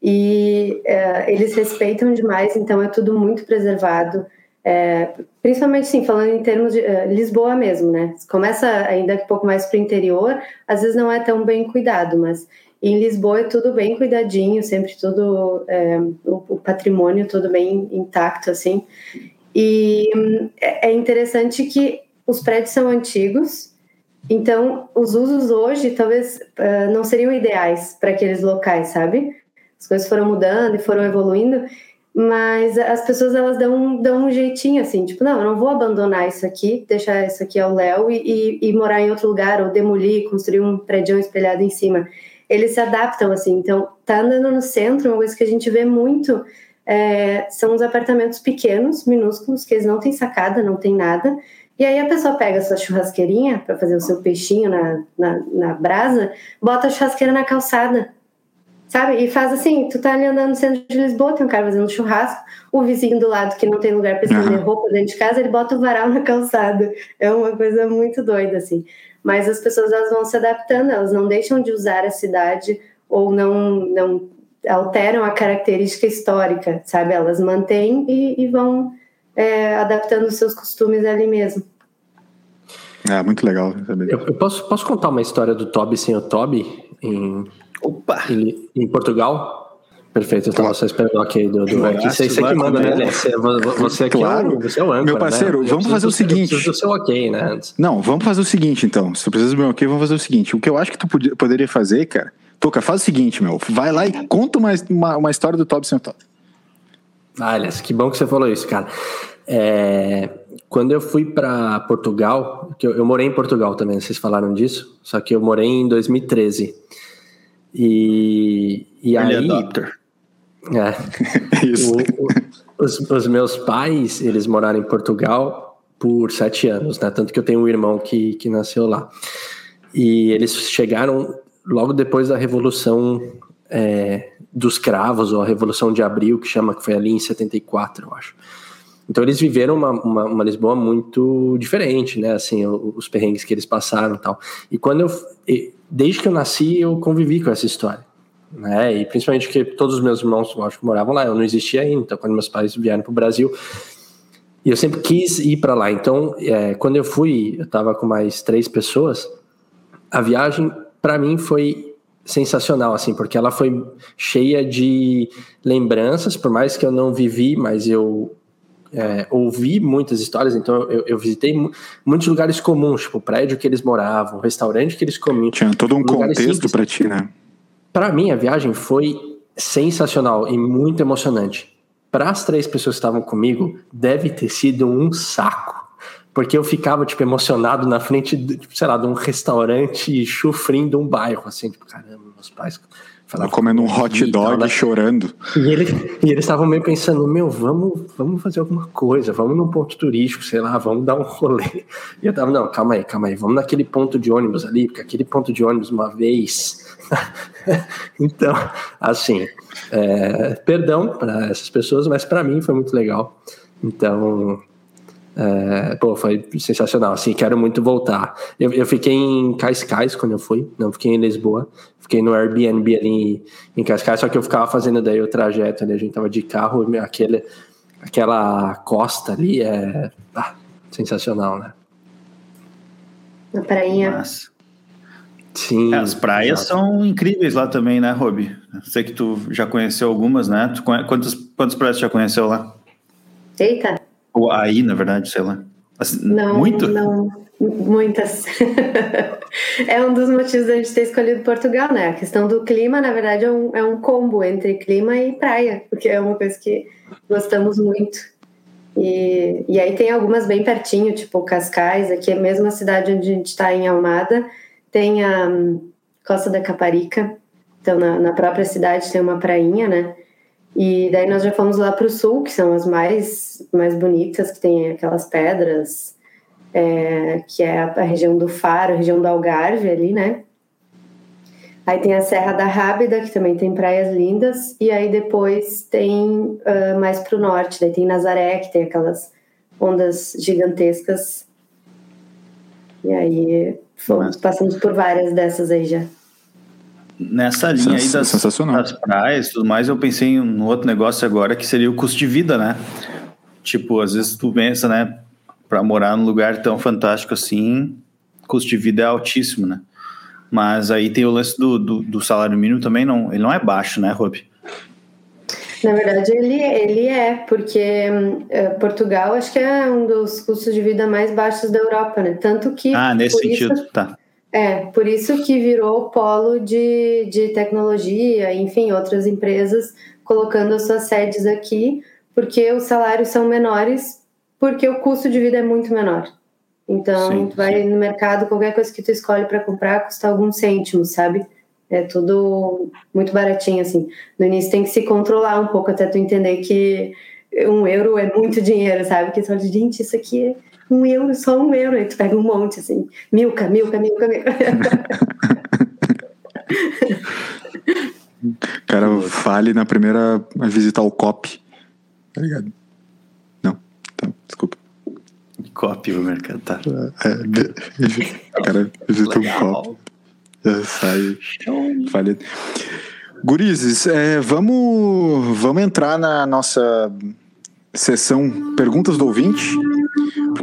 e é, eles respeitam demais, então é tudo muito preservado. É, principalmente, sim, falando em termos de uh, Lisboa mesmo, né? Começa ainda um pouco mais para o interior, às vezes não é tão bem cuidado, mas em Lisboa é tudo bem cuidadinho, sempre tudo, é, o, o, patrimônio todo bem intacto, assim. E é, é interessante que os prédios são antigos, então os usos hoje talvez uh, não seriam ideais para aqueles locais, sabe? As coisas foram mudando e foram evoluindo, mas as pessoas elas dão, dão um jeitinho assim, tipo, não, eu não vou abandonar isso aqui, deixar isso aqui ao léu e, e, e, morar em outro lugar, ou demolir, construir um prédio espelhado em cima. Eles se adaptam assim, então tá andando no centro, uma coisa que a gente vê muito é, são os apartamentos pequenos, minúsculos, que eles não têm sacada, não tem nada. E aí a pessoa pega a sua churrasqueirinha para fazer o seu peixinho na, na, na brasa, bota a churrasqueira na calçada Sabe? E faz assim, tu tá ali andando no centro de Lisboa, tem um cara fazendo churrasco, o vizinho do lado que não tem lugar para estender uhum. roupa dentro de casa, ele bota o varal na calçada. É uma coisa muito doida, assim. Mas as pessoas elas vão se adaptando, elas não deixam de usar a cidade ou não, não alteram a característica histórica, sabe? Elas mantêm e, e vão é, adaptando os seus costumes ali mesmo. É, muito legal. Eu, eu, posso, posso contar uma história do Toby sem o Toby em Opa! Em, em Portugal? Perfeito, eu estava só esperando o ok do, do aqui. Você, você que manda, né, Você, você claro. é o, você é o âncora, Meu parceiro, né? vamos fazer o seguinte. Preciso do seu ok, né? Antes. Não, vamos fazer o seguinte, então. Se tu precisa do meu ok, vamos fazer o seguinte. O que eu acho que tu poderia fazer, cara... Toca, faz o seguinte, meu. Vai lá e conta uma, uma, uma história do Top sem o Top. Aliás, que bom que você falou isso, cara. É, quando eu fui para Portugal, que eu, eu, morei em Portugal também, vocês falaram disso, só que eu morei em 2013. E, e aí. Adopter. É, *laughs* Isso. O, o, os, os meus pais, eles moraram em Portugal por sete anos, né? Tanto que eu tenho um irmão que, que nasceu lá. E eles chegaram logo depois da Revolução é, dos Cravos, ou a Revolução de Abril, que chama, que foi ali em 74, eu acho. Então eles viveram uma, uma, uma Lisboa muito diferente, né? Assim, os perrengues que eles passaram e tal. E quando eu, desde que eu nasci, eu convivi com essa história. Né? E principalmente que todos os meus irmãos, que moravam lá, eu não existia ainda. Então, quando meus pais vieram para o Brasil, e eu sempre quis ir para lá. Então, é, quando eu fui, eu estava com mais três pessoas. A viagem, para mim, foi sensacional, assim, porque ela foi cheia de lembranças, por mais que eu não vivi, mas eu é, ouvi muitas histórias, então eu, eu, visitei muitos lugares comuns, tipo o prédio que eles moravam, o restaurante que eles comiam. Tinha todo um contexto para ti, né? Para mim, a viagem foi sensacional e muito emocionante. Para as três pessoas que estavam comigo, deve ter sido um saco. Porque eu ficava, tipo, emocionado na frente, de, tipo, sei lá, de um restaurante chufrinho de um bairro, assim, tipo, caramba, meus pais Falava comendo um hot dog e chorando. E, ele, e eles estavam meio pensando, meu, vamos, vamos fazer alguma coisa, vamos num ponto turístico, sei lá, vamos dar um rolê. E eu tava, não, calma aí, calma aí, vamos naquele ponto de ônibus ali, porque aquele ponto de ônibus uma vez. *laughs* então, assim, é, perdão para essas pessoas, mas para mim foi muito legal. Então, é, pô, foi sensacional, assim, quero muito voltar. Eu, eu fiquei em Cascais quando eu fui, não fiquei em Lisboa, fiquei no Airbnb ali em, em Cascais, só que eu ficava fazendo daí o trajeto ali, a gente tava de carro, aquele, aquela costa ali é ah, sensacional, né? Na prainha. Mas... Sim. É, as praias exato. são incríveis lá também, né, Robi? Sei que tu já conheceu algumas, né? Tu, quantas, quantas praias tu já conheceu lá? Eita, ou aí, na verdade, sei lá. Assim, não, muito? não, muitas. *laughs* é um dos motivos da gente ter escolhido Portugal, né? A questão do clima, na verdade, é um, é um combo entre clima e praia, porque é uma coisa que gostamos muito. E, e aí tem algumas bem pertinho, tipo Cascais, aqui é mesmo a cidade onde a gente está em Almada, tem a um, Costa da Caparica, então na, na própria cidade tem uma prainha, né? E daí nós já fomos lá para o sul, que são as mais, mais bonitas, que tem aquelas pedras, é, que é a, a, região do Faro, a região do Algarve ali, né? Aí tem a Serra da Rábida, que também tem praias lindas, e aí depois tem uh, mais para o norte, daí tem Nazaré, que tem aquelas ondas gigantescas. E aí fomos, passamos por várias dessas aí já nessa linha aí das, das praias e tudo mais, eu pensei em um outro negócio agora que seria o custo de vida, né? Tipo, às vezes tu pensa, né, para morar num lugar tão fantástico assim, custo de vida é altíssimo, né? Mas aí tem o lance do, do, do salário mínimo também, não, ele não é baixo, né, Rob? Na verdade, ele, ele é, porque é, Portugal acho que é um dos custos de vida mais baixos da Europa, né? Tanto que. Ah, nesse sentido, isso, tá. É, por isso que virou polo de, de tecnologia, enfim, outras empresas colocando as suas sedes aqui, porque os salários são menores, porque o custo de vida é muito menor. Então, sim, tu vai sim. no mercado, qualquer coisa que tu escolhe para comprar custa alguns cêntimos, sabe? É tudo muito baratinho, assim. No início tem que se controlar um pouco até tu entender que um euro é muito dinheiro, sabe? Que tu fala, gente, isso aqui é um euro, só um euro. Aí tu pega um monte, assim, milka, milka, milka, milka. *laughs* Cara, fale na primeira a visitar o COP. Tá ligado? Não, tá, desculpa. COP o mercado, tá. É, *laughs* cara, visita um COP. Já sai. Fale. Gurizes, é, vamos, vamos entrar na nossa sessão Perguntas do Ouvinte.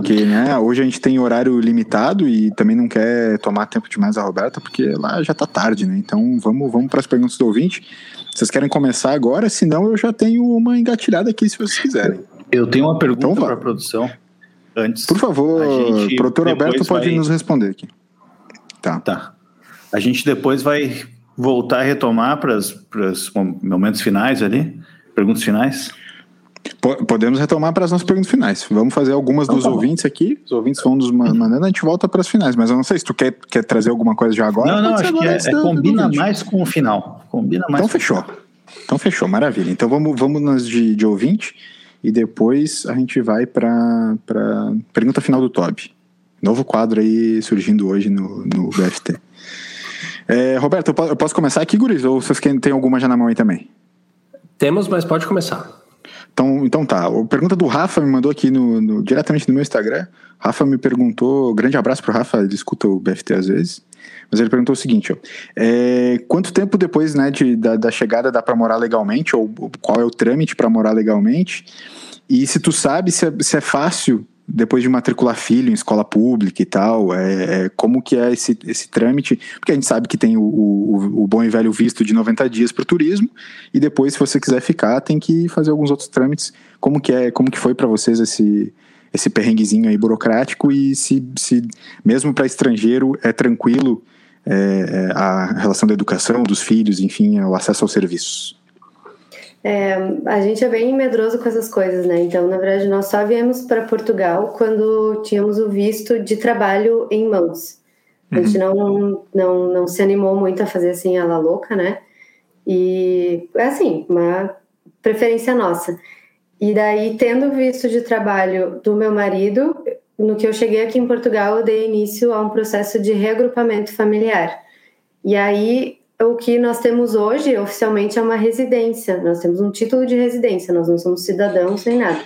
Porque, né, hoje a gente tem horário limitado e também não quer tomar tempo demais a Roberta, porque lá já tá tarde, né? Então vamos, vamos para as perguntas do ouvinte. Vocês querem começar agora? Senão eu já tenho uma engatilhada aqui, se vocês quiserem. Eu tenho uma pergunta então, para a produção. Antes. Por favor, o produtor Alberto pode vai... nos responder aqui. Tá. Tá. A gente depois vai voltar a retomar para os momentos finais ali, perguntas finais. Podemos retomar para as nossas perguntas finais. Vamos fazer algumas então, dos tá ouvintes aqui. Os ouvintes vão nos mandando, a gente volta para as finais. Mas eu não sei se tu quer, quer trazer alguma coisa já agora. Não, não, acho que é, é, combina mais com o final. Combina mais. Então fechou. Então fechou, maravilha. Então vamos, vamos nas de, de ouvinte e depois a gente vai para a pergunta final do Toby. Novo quadro aí surgindo hoje no, no BFT. É, Roberto, eu posso começar aqui, Guris? Ou vocês têm alguma já na mão aí também? Temos, mas pode começar. Então, então tá. A pergunta do Rafa me mandou aqui no, no, diretamente no meu Instagram. Rafa me perguntou. Grande abraço pro Rafa, ele escuta o BFT às vezes. Mas ele perguntou o seguinte: ó, é, quanto tempo depois né, de, da, da chegada dá para morar legalmente? Ou qual é o trâmite para morar legalmente? E se tu sabe se é, se é fácil depois de matricular filho em escola pública e tal, é, é, como que é esse, esse trâmite, porque a gente sabe que tem o, o, o bom e velho visto de 90 dias para o turismo, e depois, se você quiser ficar, tem que fazer alguns outros trâmites. Como que é, como que foi para vocês esse, esse perrenguezinho aí burocrático, e se, se mesmo para estrangeiro é tranquilo é, é, a relação da educação, dos filhos, enfim, o acesso aos serviços? É, a gente é bem medroso com essas coisas, né? Então, na verdade, nós só viemos para Portugal quando tínhamos o visto de trabalho em mãos. A gente uhum. não, não, não se animou muito a fazer assim a la louca, né? E é assim, uma preferência nossa. E daí, tendo visto de trabalho do meu marido, no que eu cheguei aqui em Portugal, eu dei início a um processo de reagrupamento familiar. E aí o que nós temos hoje oficialmente é uma residência. Nós temos um título de residência, nós não somos cidadãos nem nada.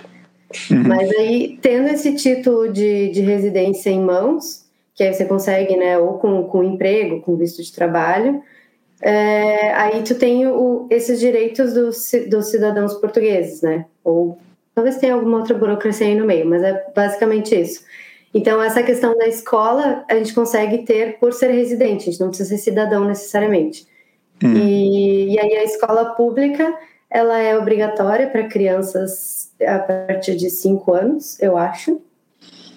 Uhum. Mas aí, tendo esse título de, de residência em mãos, que aí você consegue, né, ou com, com emprego, com visto de trabalho, é, aí tu tem o, esses direitos dos, dos cidadãos portugueses, né? Ou talvez tenha alguma outra burocracia aí no meio, mas é basicamente isso. Então, essa questão da escola a gente consegue ter por ser residente, a gente não precisa ser cidadão necessariamente. Hum. E, e aí a escola pública ela é obrigatória para crianças a partir de 5 anos, eu acho.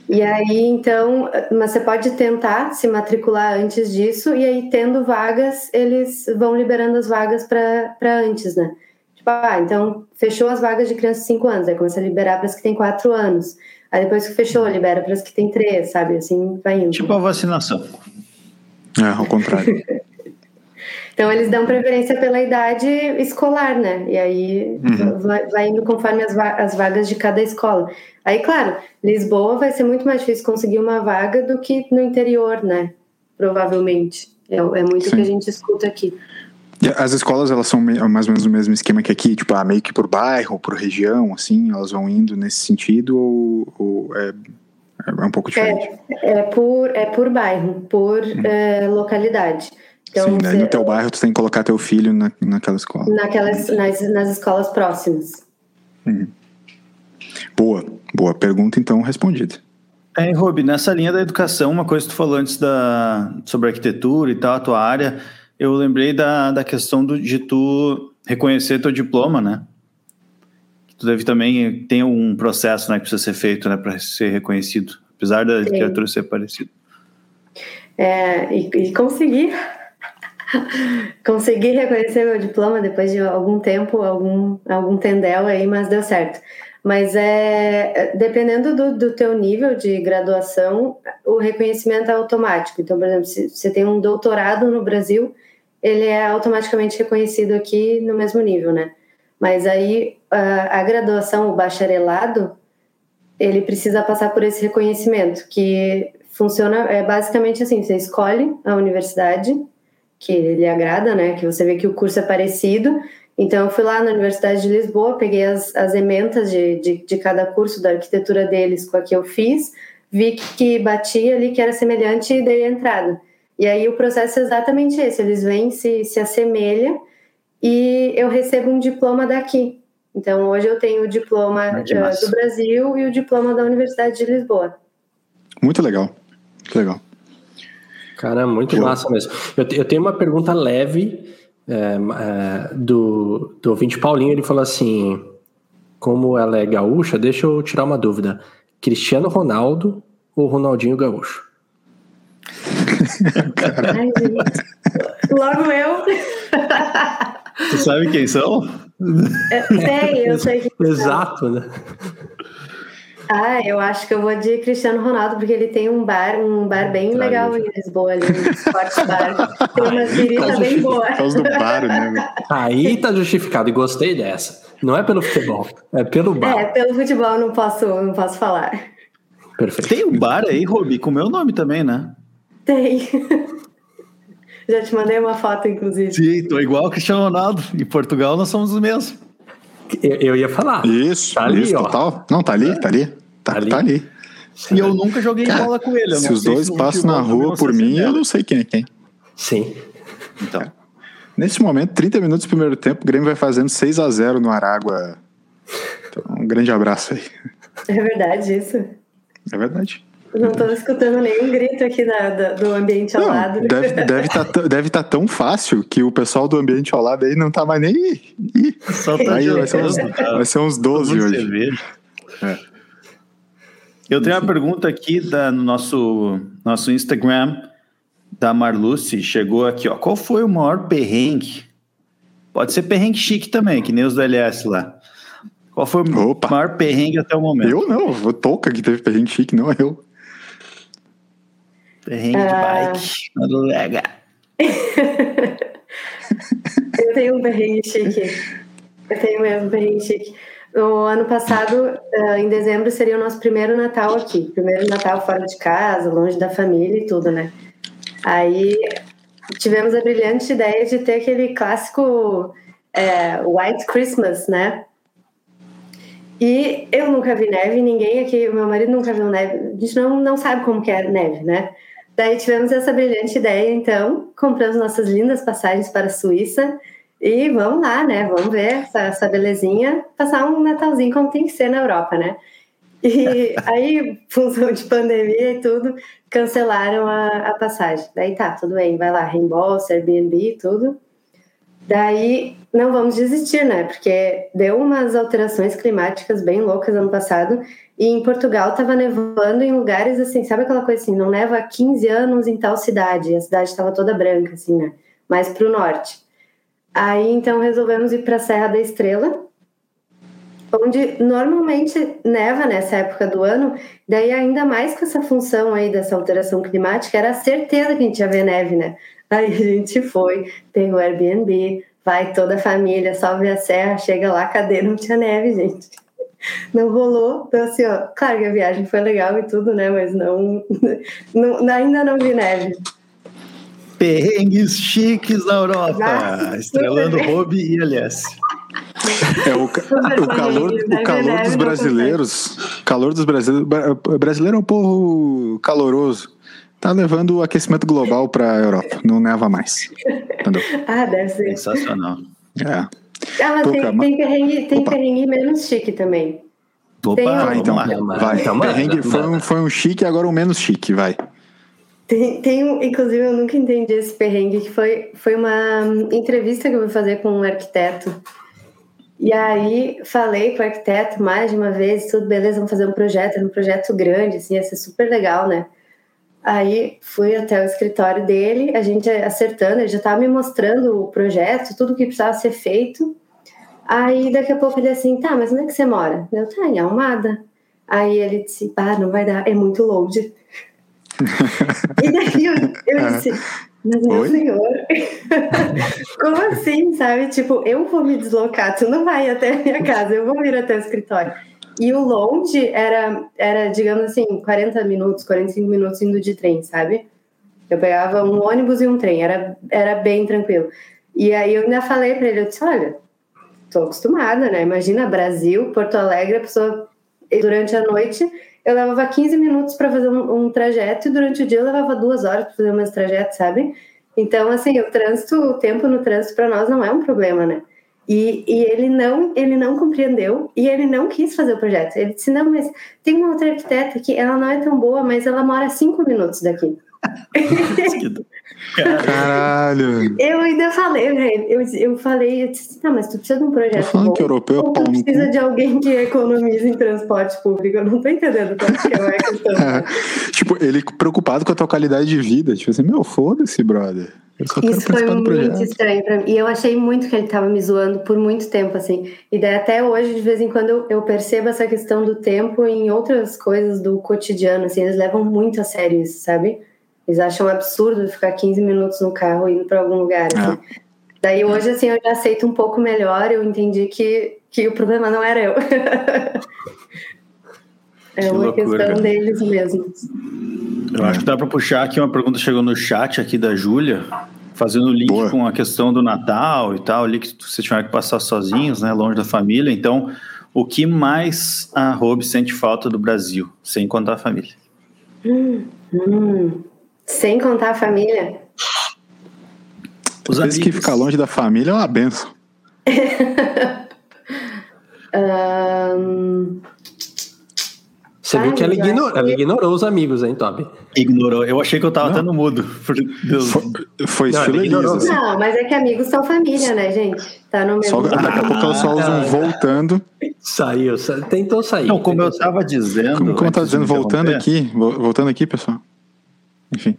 E aí, então, mas você pode tentar se matricular antes disso, e aí, tendo vagas, eles vão liberando as vagas para antes, né? Tipo, ah, então, fechou as vagas de crianças de 5 anos, aí começa a liberar para as que têm 4 anos. Aí depois que fechou, libera para as que tem três, sabe? Assim vai indo. Tipo a vacinação. É, ao contrário. *laughs* então eles dão preferência pela idade escolar, né? E aí uhum. vai, vai, indo conforme as, va as vagas de cada escola. Aí, claro, Lisboa vai ser muito mais difícil conseguir uma vaga do que no interior, né? Provavelmente. É, é muito o que a gente escuta aqui. As escolas, elas são mais ou menos o mesmo esquema que aqui, tipo, ah, meio que por bairro, por região, assim, elas vão indo nesse sentido ou, ou é, é, um pouco diferente? É, é, por, é por bairro, por hum. é, localidade. Então, Sim, você, no teu bairro tu tem que colocar teu filho na, naquela escola. Naquelas, nas, nas escolas próximas. Hum. Boa, boa pergunta então respondida. É, Rob, nessa linha da educação, uma coisa que tu falou antes da, sobre arquitetura e tal, a tua área eu lembrei da, da questão do, de tu reconhecer teu diploma, né? Tu deve também ter um processo né, que precisa ser feito né, para ser reconhecido, apesar da literatura ser parecida. É, e, e conseguir *laughs* consegui reconhecer meu diploma depois de algum tempo, algum, algum tendel aí, mas deu certo. Mas é dependendo do, do teu nível de graduação, o reconhecimento é automático. Então, por exemplo, se você tem um doutorado no Brasil, ele é automaticamente reconhecido aqui no mesmo nível, né? Mas aí a, graduação, o bacharelado, ele precisa passar por esse reconhecimento, que funciona é basicamente assim: você escolhe a universidade que lhe agrada, né? Que você vê que o curso é parecido. Então, eu fui lá na Universidade de Lisboa, peguei as, as ementas de, de, de cada curso da arquitetura deles com a que eu fiz, vi que batia ali, que era semelhante e dei a entrada. E aí o processo é exatamente esse: eles vêm, se, se assemelha e eu recebo um diploma daqui. Então hoje eu tenho o diploma ah, do Brasil e o diploma da Universidade de Lisboa. Muito legal, muito legal. Cara, muito eu... massa mesmo. Eu, eu, tenho uma pergunta leve é, é, do, do ouvinte Paulinho. Ele falou assim: como ela é gaúcha, deixa eu tirar uma dúvida. Cristiano Ronaldo ou Ronaldinho Gaúcho? Ai. Logo eu. Tu sabe quem são? É, sei, eu sei que. Exato, né? Ah, eu acho que eu vou de Cristiano Ronaldo, porque ele tem um bar, um bar bem legal em Lisboa, ali, um Bar. Tem biritas bem. Por causa do bar, né? Aí tá justificado, e gostei dessa. Não é pelo futebol, é pelo bar. É, pelo futebol não posso, não posso falar. Perfeito. Tem um bar aí, Robi, com meu nome também, né? Tem. *laughs* Já te mandei uma foto, inclusive. Sim, tô igual o Cristiano Ronaldo. Em Portugal nós somos os mesmos. Eu, eu ia falar. Isso, Tá ali, isso, ó. total. Não, tá ali, tá ali. Tá, Tá ali. tá ali. E eu nunca joguei Cara, bola com ele. eu Se não os dois passam na rua por se mim, eu não sei quem é quem. Sim. Então, Nesse momento, 30 minutos do primeiro tempo, o Grêmio vai fazendo 6 a 0 no Aragua. Então, um grande abraço aí. É verdade isso. É verdade. Não tô escutando nenhum grito aqui da, da- do ambiente ao Não, lado. deve deve tá, deve tá tão fácil que o pessoal do ambiente ao lado aí não tá mais nem. Ih, só tá aí vai ser, uns, vai ser uns 12 Tomando hoje. É. Eu tenho uma pergunta aqui da, no nosso, nosso Instagram da Marluce. Chegou aqui, ó. Qual foi o maior perrengue? Pode ser perrengue chique também, que nem os do LS lá. Qual foi o Opa. maior perrengue até o momento? Eu não, o Toca que teve perrengue chique, não eu. Perrengue de Ah. bike na Noruega. *laughs* Eu tenho um perrengue chique. Eu tenho mesmo um perrengue chique. No ano passado, eh, em dezembro, seria o nosso primeiro Natal aqui. Primeiro Natal fora de casa, longe da família e tudo, né? Aí tivemos a brilhante ideia de ter aquele clássico eh, White Christmas, né? E eu nunca vi neve, ninguém aqui, o meu marido nunca viu neve. A gente não, não sabe como que é neve, né? Daí tivemos essa brilhante ideia, então, compramos nossas lindas passagens para a Suíça e vamos lá, né? Vamos ver essa, essa belezinha, passar um Natalzinho como tem que ser na Europa, né? E *laughs* aí, função de pandemia e tudo, cancelaram a, a passagem. Daí tá, tudo bem, vai lá, reembolso, Airbnb e tudo. Daí não vamos desistir, né? Porque deu umas alterações climáticas bem loucas ano passado e em Portugal tava nevando em lugares assim, sabe aquela coisa assim, não neva há 15 anos em tal cidade, a cidade estava toda branca, assim, né? Mais para o norte. Aí então resolvemos ir para a Serra da Estrela, onde normalmente neva nessa época do ano, daí ainda mais com essa função aí dessa alteração climática, era a certeza que a gente ia ver neve, né? Aí a gente foi, pegou o Airbnb, vai toda a família, sobe a serra, chega lá, cadê? Não tinha neve, gente. Não rolou. Então, assim, ó, claro que a viagem foi legal e tudo, né? Mas não, *laughs* não ainda não vi neve. Perrengues chiques na Europa. Nossa, Estrelando. Robi e LS. É, o, o calor, o calor dos brasileiros. calor dos brasileiros. bra- Brasileiro é um povo caloroso. Tá levando o aquecimento global pra Europa. Não neva mais. Entendeu? Ah, deve ser. Sensacional. É. Ah, mas Pô, tem, tem, perrengue, tem Opa. perrengue menos chique também. Opa, Tem um- Vai, vamos então. lá. Manda, Vai. então manda, Perrengue foi, um, foi um chique, agora um menos chique. Vai. Tem, tem um, inclusive, eu nunca entendi esse perrengue, que foi, foi uma entrevista que eu fui fazer com um arquiteto. E aí falei com o arquiteto mais de uma vez, tudo beleza, vamos fazer um projeto, era um projeto grande, assim, ia ser super legal, né? Aí fui até o escritório dele, a gente acertando, ele já estava me mostrando o projeto, tudo que precisava ser feito. Aí daqui a pouco ele assim, tá, mas onde é que você mora? Eu, tá, em Almada. Aí ele disse, ah, não vai dar, é muito longe. e daí eu, eu disse, mas meu Oi? senhor, *laughs* como assim, sabe? Tipo, eu vou me deslocar, tu não vai até a minha casa, eu vou vir até o escritório. E o longe era, era, digamos assim, 40 minutos, 45 minutos indo de trem, sabe? Eu pegava um ônibus e um trem, era, era bem tranquilo. E aí eu ainda falei para ele, eu disse, olha, tô acostumada, né? Imagina Brasil, Porto Alegre, a pessoa durante a noite eu levava 15 minutos para fazer um, um trajeto e durante o dia eu levava duas horas para fazer o mesmo trajeto, sabe? Então, assim, o trânsito, o tempo no trânsito para nós não é um problema, né? E, e ele não ele não compreendeu e ele não quis fazer o projeto. Ele disse, não, mas tem uma outra arquiteta que ela não é tão boa, mas ela mora cinco minutos daqui. Caralho. Eu ainda falei? Eu, eu falei, eu disse, tá, mas tu precisa de um Tô projeto falando bom, que europeu é ou tu precisa de alguém que economize em transporte público. Eu não tô entendendo quanto que é a questão. *laughs* Tipo, ele preocupado com a tua qualidade de vida. Tipo assim, meu, foda-se, brother. Isso foi muito estranho para mim. E eu achei muito que ele estava me zoando por muito tempo, assim. E daí até hoje, de vez em quando, eu percebo essa questão do tempo em outras coisas do cotidiano, assim. Eles levam muito a sério isso, sabe? Eles acham absurdo ficar 15 minutos no carro indo para algum lugar. Assim. É. Daí hoje, assim, eu já aceito um pouco melhor. Eu entendi que, que o problema não era eu. *laughs* é que uma loucura, questão deles mesmos. Eu acho que dá para puxar aqui uma pergunta chegou no chat aqui da Júlia, fazendo link Boa. com a questão do Natal e tal, ali que vocês tiveram que passar sozinhos, né, longe da família. Então, o que mais a Rob sente falta do Brasil, sem contar a família? Hum, hum. Sem contar a família? Os amigos... que ficar longe da família é uma benção. *laughs* um... Você viu que ela, ignorou, ela ignorou os amigos, hein, Toby? Ignorou. Eu achei que eu tava não. tendo mudo. Foi, foi não, assim. não, mas é que amigos são família, né, gente? Tá no mesmo. Só, daqui a pouco ela só usa um voltando. Saiu, tentou sair. Não, como eu tava dizendo. Como, como eu tava dizendo, voltando aqui, voltando aqui, pessoal. Enfim.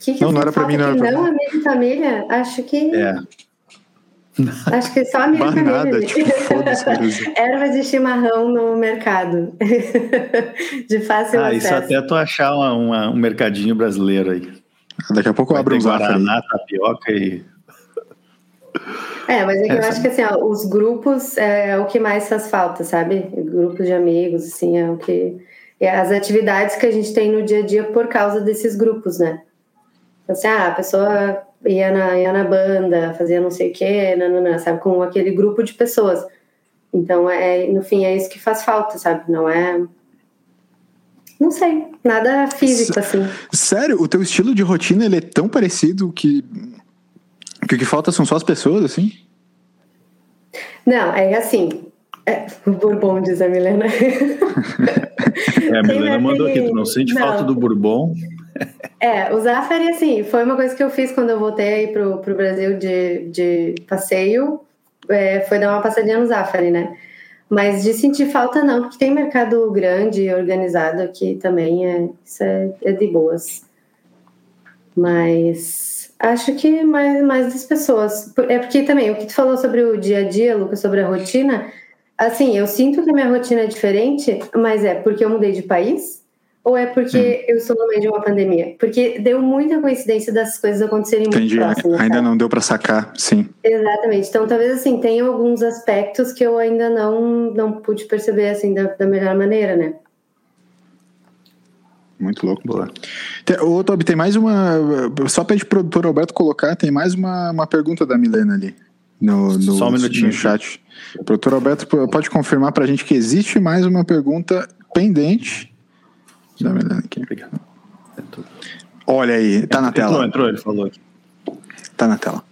Que que não, não era pra mim, não era pra Não, amigo família, acho que. É. *laughs* Acho que só a minha família. Tipo, *laughs* Erva de chimarrão no mercado. *laughs* de fácil ah, acesso. isso até tu achar uma, uma, um mercadinho brasileiro aí. Daqui a pouco eu abro um Guaraná, tapioca e... É, mas é que eu acho que assim, ó, os grupos é o que mais faz falta, sabe? Grupos de amigos, assim, é o que... As atividades que a gente tem no dia a dia por causa desses grupos, né? Então, assim, ah, a pessoa ia na, ia na banda, fazia não sei o quê, nanana, sabe? Com aquele grupo de pessoas. Então, é, no fim, é isso que faz falta, sabe? Não é. Não sei, nada físico, S assim. Sério? O teu estilo de rotina ele é tão parecido que. que o que falta são só as pessoas, assim? Não, é assim. É, o Bourbon, diz a Milena. é, a Milena mandou aqui, tu não sente não. falta do Bourbon? É, o Zafari, assim, foi uma coisa que eu fiz quando eu voltei pro, pro Brasil de, de passeio, é, foi dar uma passadinha no Zafari, né? Mas de sentir falta não, porque tem mercado grande e organizado aqui também, é, isso é, é de boas. Mas acho que mais, mais das pessoas. É porque também, o que tu falou sobre o dia a dia, Lucas, sobre a rotina, assim, eu sinto que a minha rotina é diferente, mas é porque eu mudei de país, ou é porque eu estou no meio de uma pandemia? Porque deu muita coincidência das coisas acontecerem Entendi. muito próximas. Ainda sabe? não deu para sacar, sim. Exatamente. Então, talvez assim, tem alguns aspectos que eu ainda não, não pude perceber assim da, da melhor maneira, né? Muito louco. Boa. Ô, Tobi, tem mais uma. Só pede pro produtor Alberto colocar, tem mais uma, uma pergunta da Milena ali. No, no, Só um minutinho. No chat. O produtor Alberto pode confirmar pra gente que existe mais uma pergunta pendente Dá uma olhada aqui. Obrigado. Olha aí, tá na tela. Entrou, entrou, ele falou aqui. Tá na tela.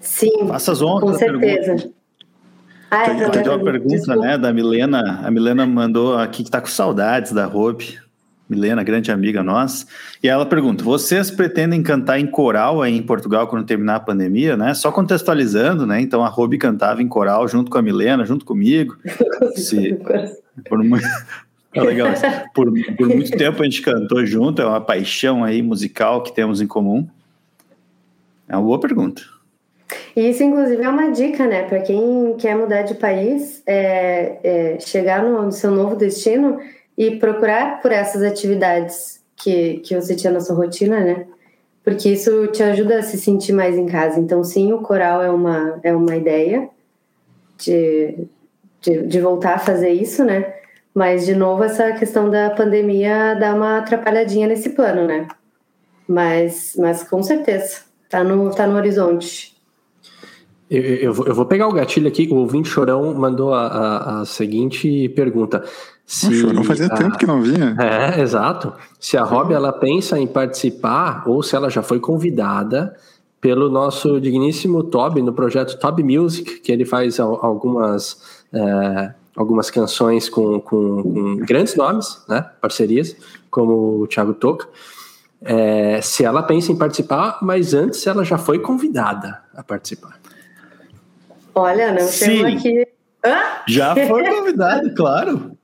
Sim. Faça as. Com certeza. Ah, é, tem uma pergunta, Desculpa. né, da Milena. A Milena mandou aqui que tá com saudades da Hope. Milena, grande amiga nossa. E ela pergunta: vocês pretendem cantar em coral aí em Portugal quando terminar a pandemia, né? Só contextualizando, né? Então a Robi cantava em coral junto com a Milena, junto comigo. *laughs* Se, por, é legal. Por, por muito tempo a gente cantou junto, é uma paixão aí musical que temos em comum. É uma boa pergunta. E isso, inclusive, é uma dica, né? Para quem quer mudar de país, é, é chegar no, seu novo destino e procurar por essas atividades que, que você tinha na sua rotina, né? Porque isso te ajuda a se sentir mais em casa. Então, sim, o coral é uma, é uma ideia de, de, de voltar a fazer isso, né? Mas, de novo, essa questão da pandemia dá uma atrapalhadinha nesse plano, né? Mas, mas com certeza, tá no, tá no horizonte. Eu, eu, vou, eu vou pegar o gatilho aqui, o ouvinte Chorão mandou a, a, a seguinte pergunta. Se o Chorão fazia a, tempo que não vinha. É, exato. Se a Rob ela pensa em participar ou se ela já foi convidada pelo nosso digníssimo Toby no projeto Toby Music, que ele faz algumas é, algumas canções com, com, com, grandes nomes, né, parcerias, como o Thiago Toca. É, se ela pensa em participar, mas antes ela já foi convidada a participar. Olha, não Sim. aqui. Hã? Já foi convidado, claro.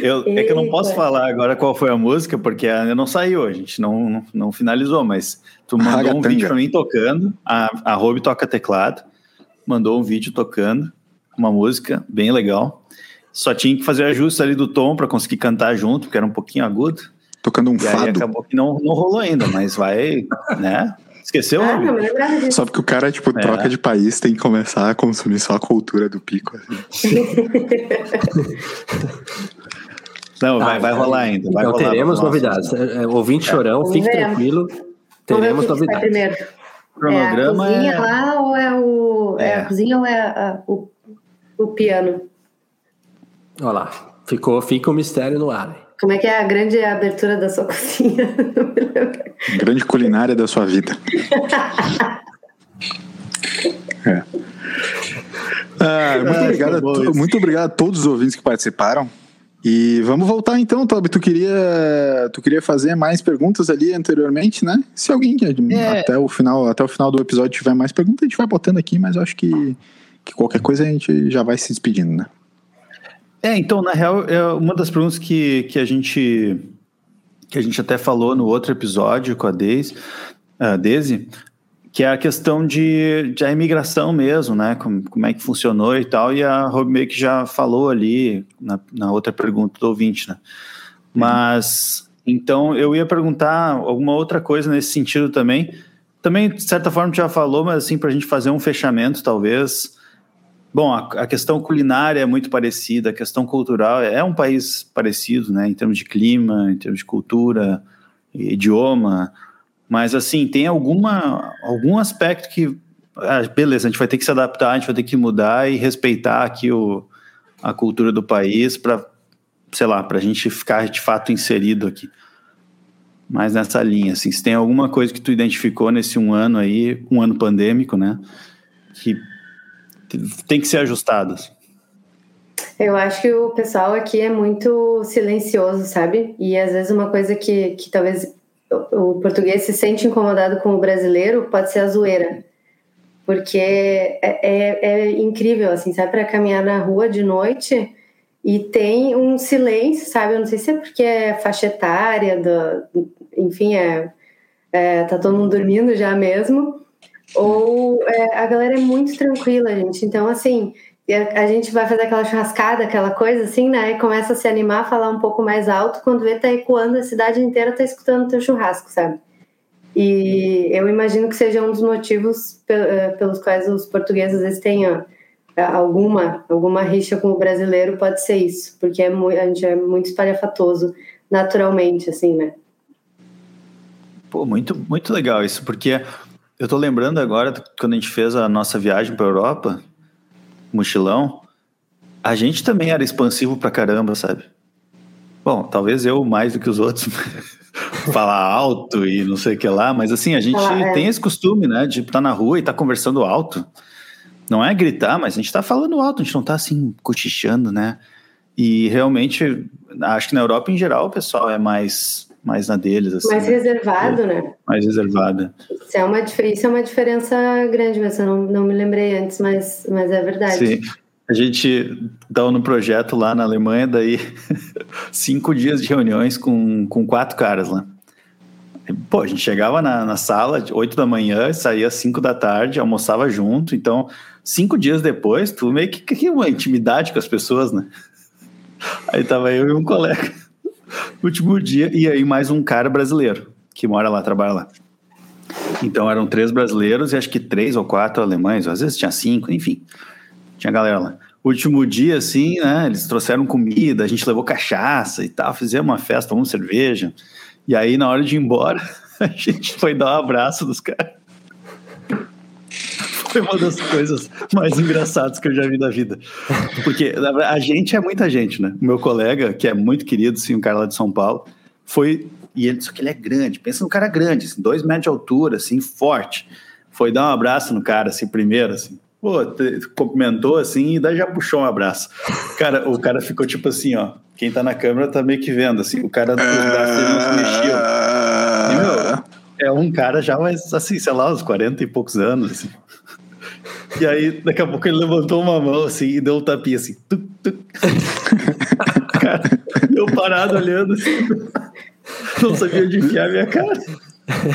Eu, é que eu não posso falar agora qual foi a música, porque ainda não saiu, a gente não, não, não finalizou, mas tu mandou um vídeo pra mim tocando, a, a Rob toca teclado, mandou um vídeo tocando, uma música bem legal. Só tinha que fazer ajuste ali do tom para conseguir cantar junto, porque era um pouquinho agudo. Tocando um e fado. Aí acabou que não, não rolou ainda, mas vai, né? Esqueceu? Ah, não, Só porque o cara, tipo, é. troca de país, tem que começar a consumir só a cultura do pico. Assim. *laughs* não, vai, vai rolar ainda. Vai então rolar teremos novidades. É, é, ouvinte chorão, fique tranquilo. Teremos novidades. Primeiro. Cronograma é a cozinha é... lá ou é o. É. é. a cozinha ou é a, o, o piano? Olha lá. Ficou, fica o um mistério no ar. Como é que é a grande abertura da sua *laughs* cozinha? grande culinária da sua vida. é. Ah, muito, obrigado a, muito obrigado a todos os ouvintes que participaram. E vamos voltar então, Toby. Tu queria, tu queria fazer mais perguntas ali anteriormente, né? Se alguém é. até o final, até o final do episódio tiver mais perguntas, a gente vai botando aqui, mas eu acho que, que qualquer coisa a gente já vai se despedindo, né? É, então, na real, é uma das perguntas que, que a gente que a gente até falou no outro episódio com a Daisy, a Daisy que é a questão de, de a imigração mesmo, né? Como, como é que funcionou e tal, e a Rob meio que já falou ali na, na outra pergunta do ouvinte, né? Mas, então, eu ia perguntar alguma outra coisa nesse sentido também. Também, de certa forma, já falou, mas assim, para a gente fazer um fechamento, talvez, Bom, a, a, questão culinária é muito parecida, a questão cultural é um país parecido, né, em termos de clima, em termos de cultura, idioma, mas assim, tem alguma, algum aspecto que, ah, beleza, a gente vai ter que se adaptar, a gente vai ter que mudar e respeitar aqui o, a cultura do país para, sei lá, para a gente ficar de fato inserido aqui. Mas nessa linha, assim, se tem alguma coisa que tu identificou nesse um ano aí, um ano pandêmico, né, que tem que ser ajustadas? Eu acho que o pessoal aqui é muito silencioso, sabe? E às vezes uma coisa que, que talvez o português se sente incomodado com o brasileiro pode ser a zoeira. Porque é, é, é incrível, assim, sabe? Para caminhar na rua de noite e tem um silêncio, sabe? Eu não sei se é porque é faixa etária, do, enfim, é, é, tá todo mundo dormindo já mesmo ou é, a galera é muito tranquila, gente. Então, assim, a, a, gente vai fazer aquela churrascada, aquela coisa assim, né? E começa a se animar, falar um pouco mais alto, quando vê, tá ecoando, a cidade inteira tá escutando o teu churrasco, sabe? E eu imagino que seja um dos motivos é, pelos quais os portugueses às vezes tenham alguma, alguma rixa com o brasileiro, pode ser isso, porque é muito, a gente é muito espalhafatoso naturalmente, assim, né? Pô, muito, muito legal isso, porque eu tô lembrando agora, quando a gente fez a nossa viagem para Europa, mochilão, a gente também era expansivo pra caramba, sabe? Bom, talvez eu mais do que os outros *laughs* falar alto e não sei o que lá, mas assim, a gente ah, é. tem esse costume, né, de estar tá na rua e estar tá conversando alto. Não é gritar, mas a gente tá falando alto, a gente não tá assim cochichando, né? E realmente, acho que na Europa em geral o pessoal é mais mais na deles. Assim, mais reservado, é, né? Mais reservada. Isso é uma, isso é uma diferença grande, mas eu não, não me lembrei antes, mas, mas é verdade. Sim. A gente estava no projeto lá na Alemanha, daí *laughs* cinco dias de reuniões com, com quatro caras lá. Pô, a gente chegava na, na sala oito da manhã, saía às cinco da tarde, almoçava junto, então cinco dias depois, tu meio que cria uma intimidade com as pessoas, né? *laughs* Aí tava eu e um colega. Último dia, e aí mais um cara brasileiro que mora lá, trabalha lá. Então eram três brasileiros e acho que três ou quatro alemães, às vezes tinha cinco, enfim. Tinha galera lá. Último dia, assim, né? Eles trouxeram comida, a gente levou cachaça e tal, fizemos uma festa, tomamos cerveja. E aí, na hora de ir embora, *laughs* a gente foi dar um abraço dos caras. Foi uma das coisas mais engraçadas que eu já vi da vida. Porque a gente é muita gente, né? Meu colega, que é muito querido, sim, um cara lá de São Paulo, foi. E ele, só que ele é grande, pensa no cara grande, assim, dois metros de altura, assim, forte. Foi dar um abraço no cara, assim, primeiro, assim. Pô, cumprimentou assim e daí já puxou um abraço. Cara, o cara ficou tipo assim, ó. Quem tá na câmera tá meio que vendo, assim. O cara, não se mexiam. Meu, é um cara já, mas assim, sei lá, uns 40 e poucos anos, assim. E aí, daqui a pouco ele levantou uma mão assim e deu um tapinha assim. Tuc, tuc. *laughs* Cara, Eu parado olhando assim. Não sabia onde enfiar a minha cara.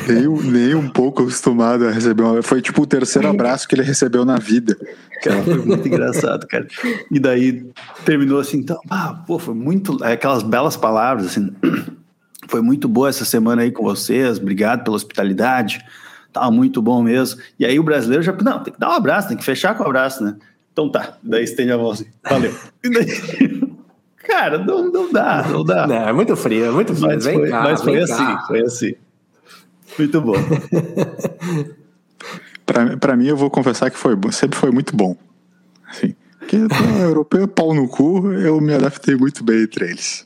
Nem, nem um pouco acostumado a receber uma. Foi tipo o terceiro abraço que ele recebeu na vida. Cara, foi muito engraçado, cara. E daí terminou assim, então, ah, pô, foi muito. Aquelas belas palavras, assim. *clears throat* Foi muito boa essa semana aí com vocês, obrigado pela hospitalidade. Tava muito bom mesmo. E aí o brasileiro já. Não, tem que dar um abraço, tem que fechar com o um abraço, né? Então tá. Daí estende a mão assim. Valeu. *laughs* Daí. Cara, não, não dá, não dá. Não, é muito frio, é muito frio. Mas vem foi, cá, mas foi vem assim, cá. foi assim. Muito bom. *laughs* Pra, pra mim, eu vou confessar que foi bom, sempre foi muito bom. Assim, porque o europeu, pau no cu, eu me adaptei muito bem entre eles.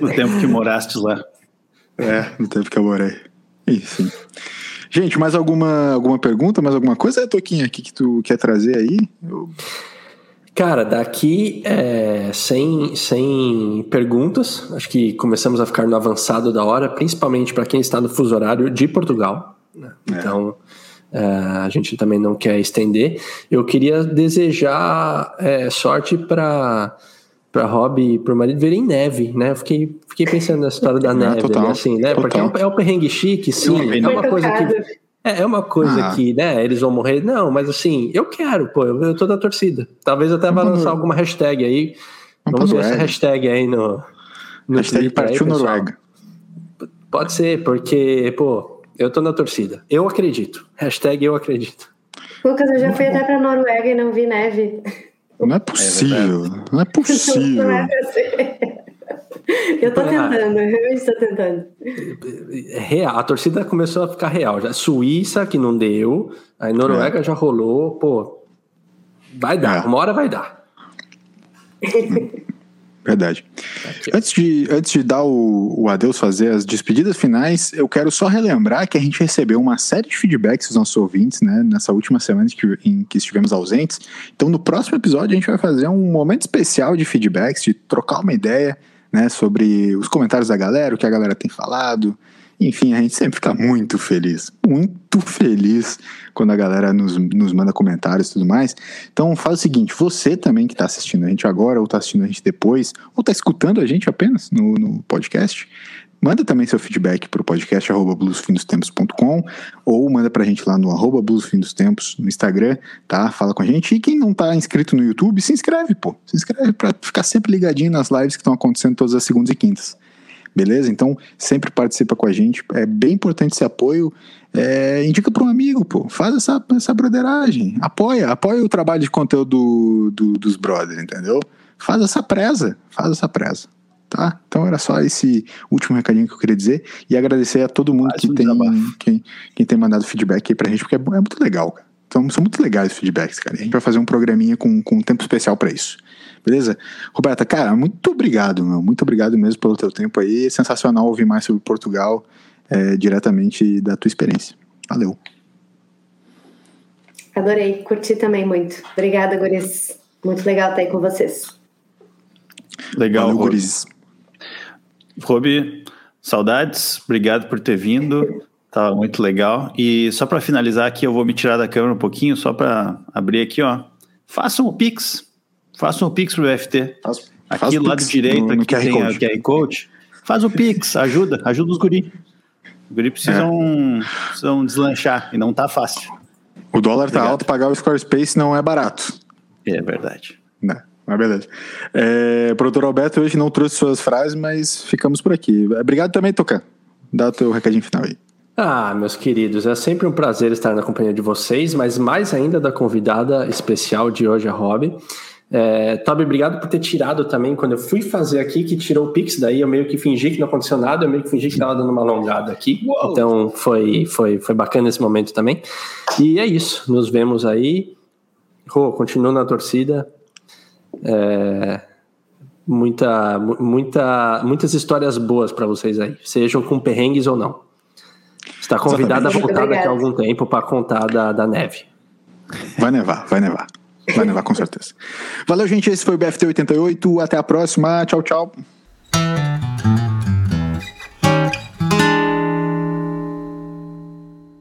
No tempo que moraste lá. É, no tempo que eu morei. Gente, mais alguma, alguma pergunta, mais alguma coisa, Toquinha, aqui que tu quer trazer aí? Eu- Cara, daqui é, sem, sem perguntas, acho que começamos a ficar no avançado da hora, principalmente para quem está no fuso horário de Portugal. né? Então, é, a gente também não quer estender. Eu queria desejar é, sorte para para Rob e para o marido verem neve, né? Eu fiquei, fiquei pensando na história da *laughs* neve, total, ali, assim, né? Porque é um, total. é um perrengue chique, sim. É uma coisa que é, é uma coisa Ah. que, né, eles vão morrer. Não, mas assim, eu quero, pô, eu, eu tô da torcida. Talvez até vá lançar pra- alguma hashtag aí. Vamos ver essa hashtag aí no. no Hashtag aí, partiu. Noruega. Pode ser, porque, pô, eu tô na torcida. Eu acredito. Hashtag eu acredito. Lucas, eu já fui até pra Noruega e não vi neve. Não é possível, não é possível. *laughs* Não é pra ser. Eu tô tentando, eu estou tentando. É real, a torcida começou a ficar real. Já Suíça, que não deu. Aí Noruega já rolou. Pô, vai dar. É. Uma hora vai dar. *laughs* Verdade. Antes de, antes de dar o, o adeus, fazer as despedidas finais, eu quero só relembrar que a gente recebeu uma série de feedbacks dos nossos ouvintes, né, nessa última semana que, em que estivemos ausentes. Então, no próximo episódio, a gente vai fazer um momento especial de feedbacks, de trocar uma ideia, né, sobre os comentários da galera, o que a galera tem falado. Enfim, a gente sempre fica muito feliz, muito feliz quando a galera nos, nos manda comentários e tudo mais. Então faz o seguinte, você também que está assistindo a gente agora, ou está assistindo a gente depois, ou está escutando a gente apenas no, no podcast, manda também seu feedback para o podcast arroba bluesfindostempos.com ou manda para a gente lá no arroba bluesfindostempos no Instagram, tá? Fala com a gente. E quem não está inscrito no YouTube, se inscreve, pô. Se inscreve para ficar sempre ligadinho nas lives que estão acontecendo todas as segundas e quintas. Beleza? Então, sempre participa com a gente. É bem importante esse apoio. É, indica para um amigo, pô. Faz essa, essa broderagem. Apoia. Apoia o trabalho de conteúdo do, do- dos brothers, entendeu? Faz essa presa. Faz essa presa. Tá? Então era só esse último recadinho que eu queria dizer. E agradecer a todo mundo que tem, quem, quem tem mandado feedback aí pra gente, porque é, é muito legal, cara. Então, são muito legais os feedbacks, cara. A gente vai fazer um programinha com, com um tempo especial pra isso. Beleza? Roberta, cara, muito obrigado, meu. Muito obrigado mesmo pelo teu tempo aí. É sensacional ouvir mais sobre Portugal é, diretamente da tua experiência. Valeu. Adorei, curti também muito. Obrigada, Guris. Muito legal estar aí com vocês. Legal, Valeu, gurizes. Robi, saudades, obrigado por ter vindo. Tava muito legal. E só para finalizar aqui, eu vou me tirar da câmera um pouquinho, só para abrir aqui, ó. Façam o Pix. Façam o Pix pro BFT. Faz- Aqui faz o do lado Pix direito, no- no aqui QR tem Code. a QR Code. Faz o Pix, ajuda, ajuda os guri. Os guri precisam, precisam deslanchar e não tá fácil. O dólar tá Obrigado. alto, pagar o Squarespace não é barato. É verdade. Né? Mas beleza. É, produtor Alberto hoje não trouxe suas frases, mas ficamos por aqui. Obrigado também, Tocan. Dá o teu recadinho final aí. Ah, meus queridos, é sempre um prazer estar na companhia de vocês, mas mais ainda da convidada especial de hoje, a Rob. É, Toby, obrigado por ter tirado também, quando eu fui fazer aqui, que tirou o Pix, daí eu meio que fingi que não aconteceu nada, eu meio que fingi que estava dando uma alongada aqui. Uou. Então foi, foi, foi bacana esse momento também. E é isso, nos vemos aí. Rô, continuo na torcida. É, muita, mu- muita, muitas histórias boas para vocês aí, sejam com perrengues ou não. Está convidada a voltar daqui a Obrigada. algum tempo para contar da, da neve. Vai nevar, vai nevar. Vai nevar com certeza. Valeu, gente. Esse foi o BFT 88. Até a próxima. Tchau, tchau.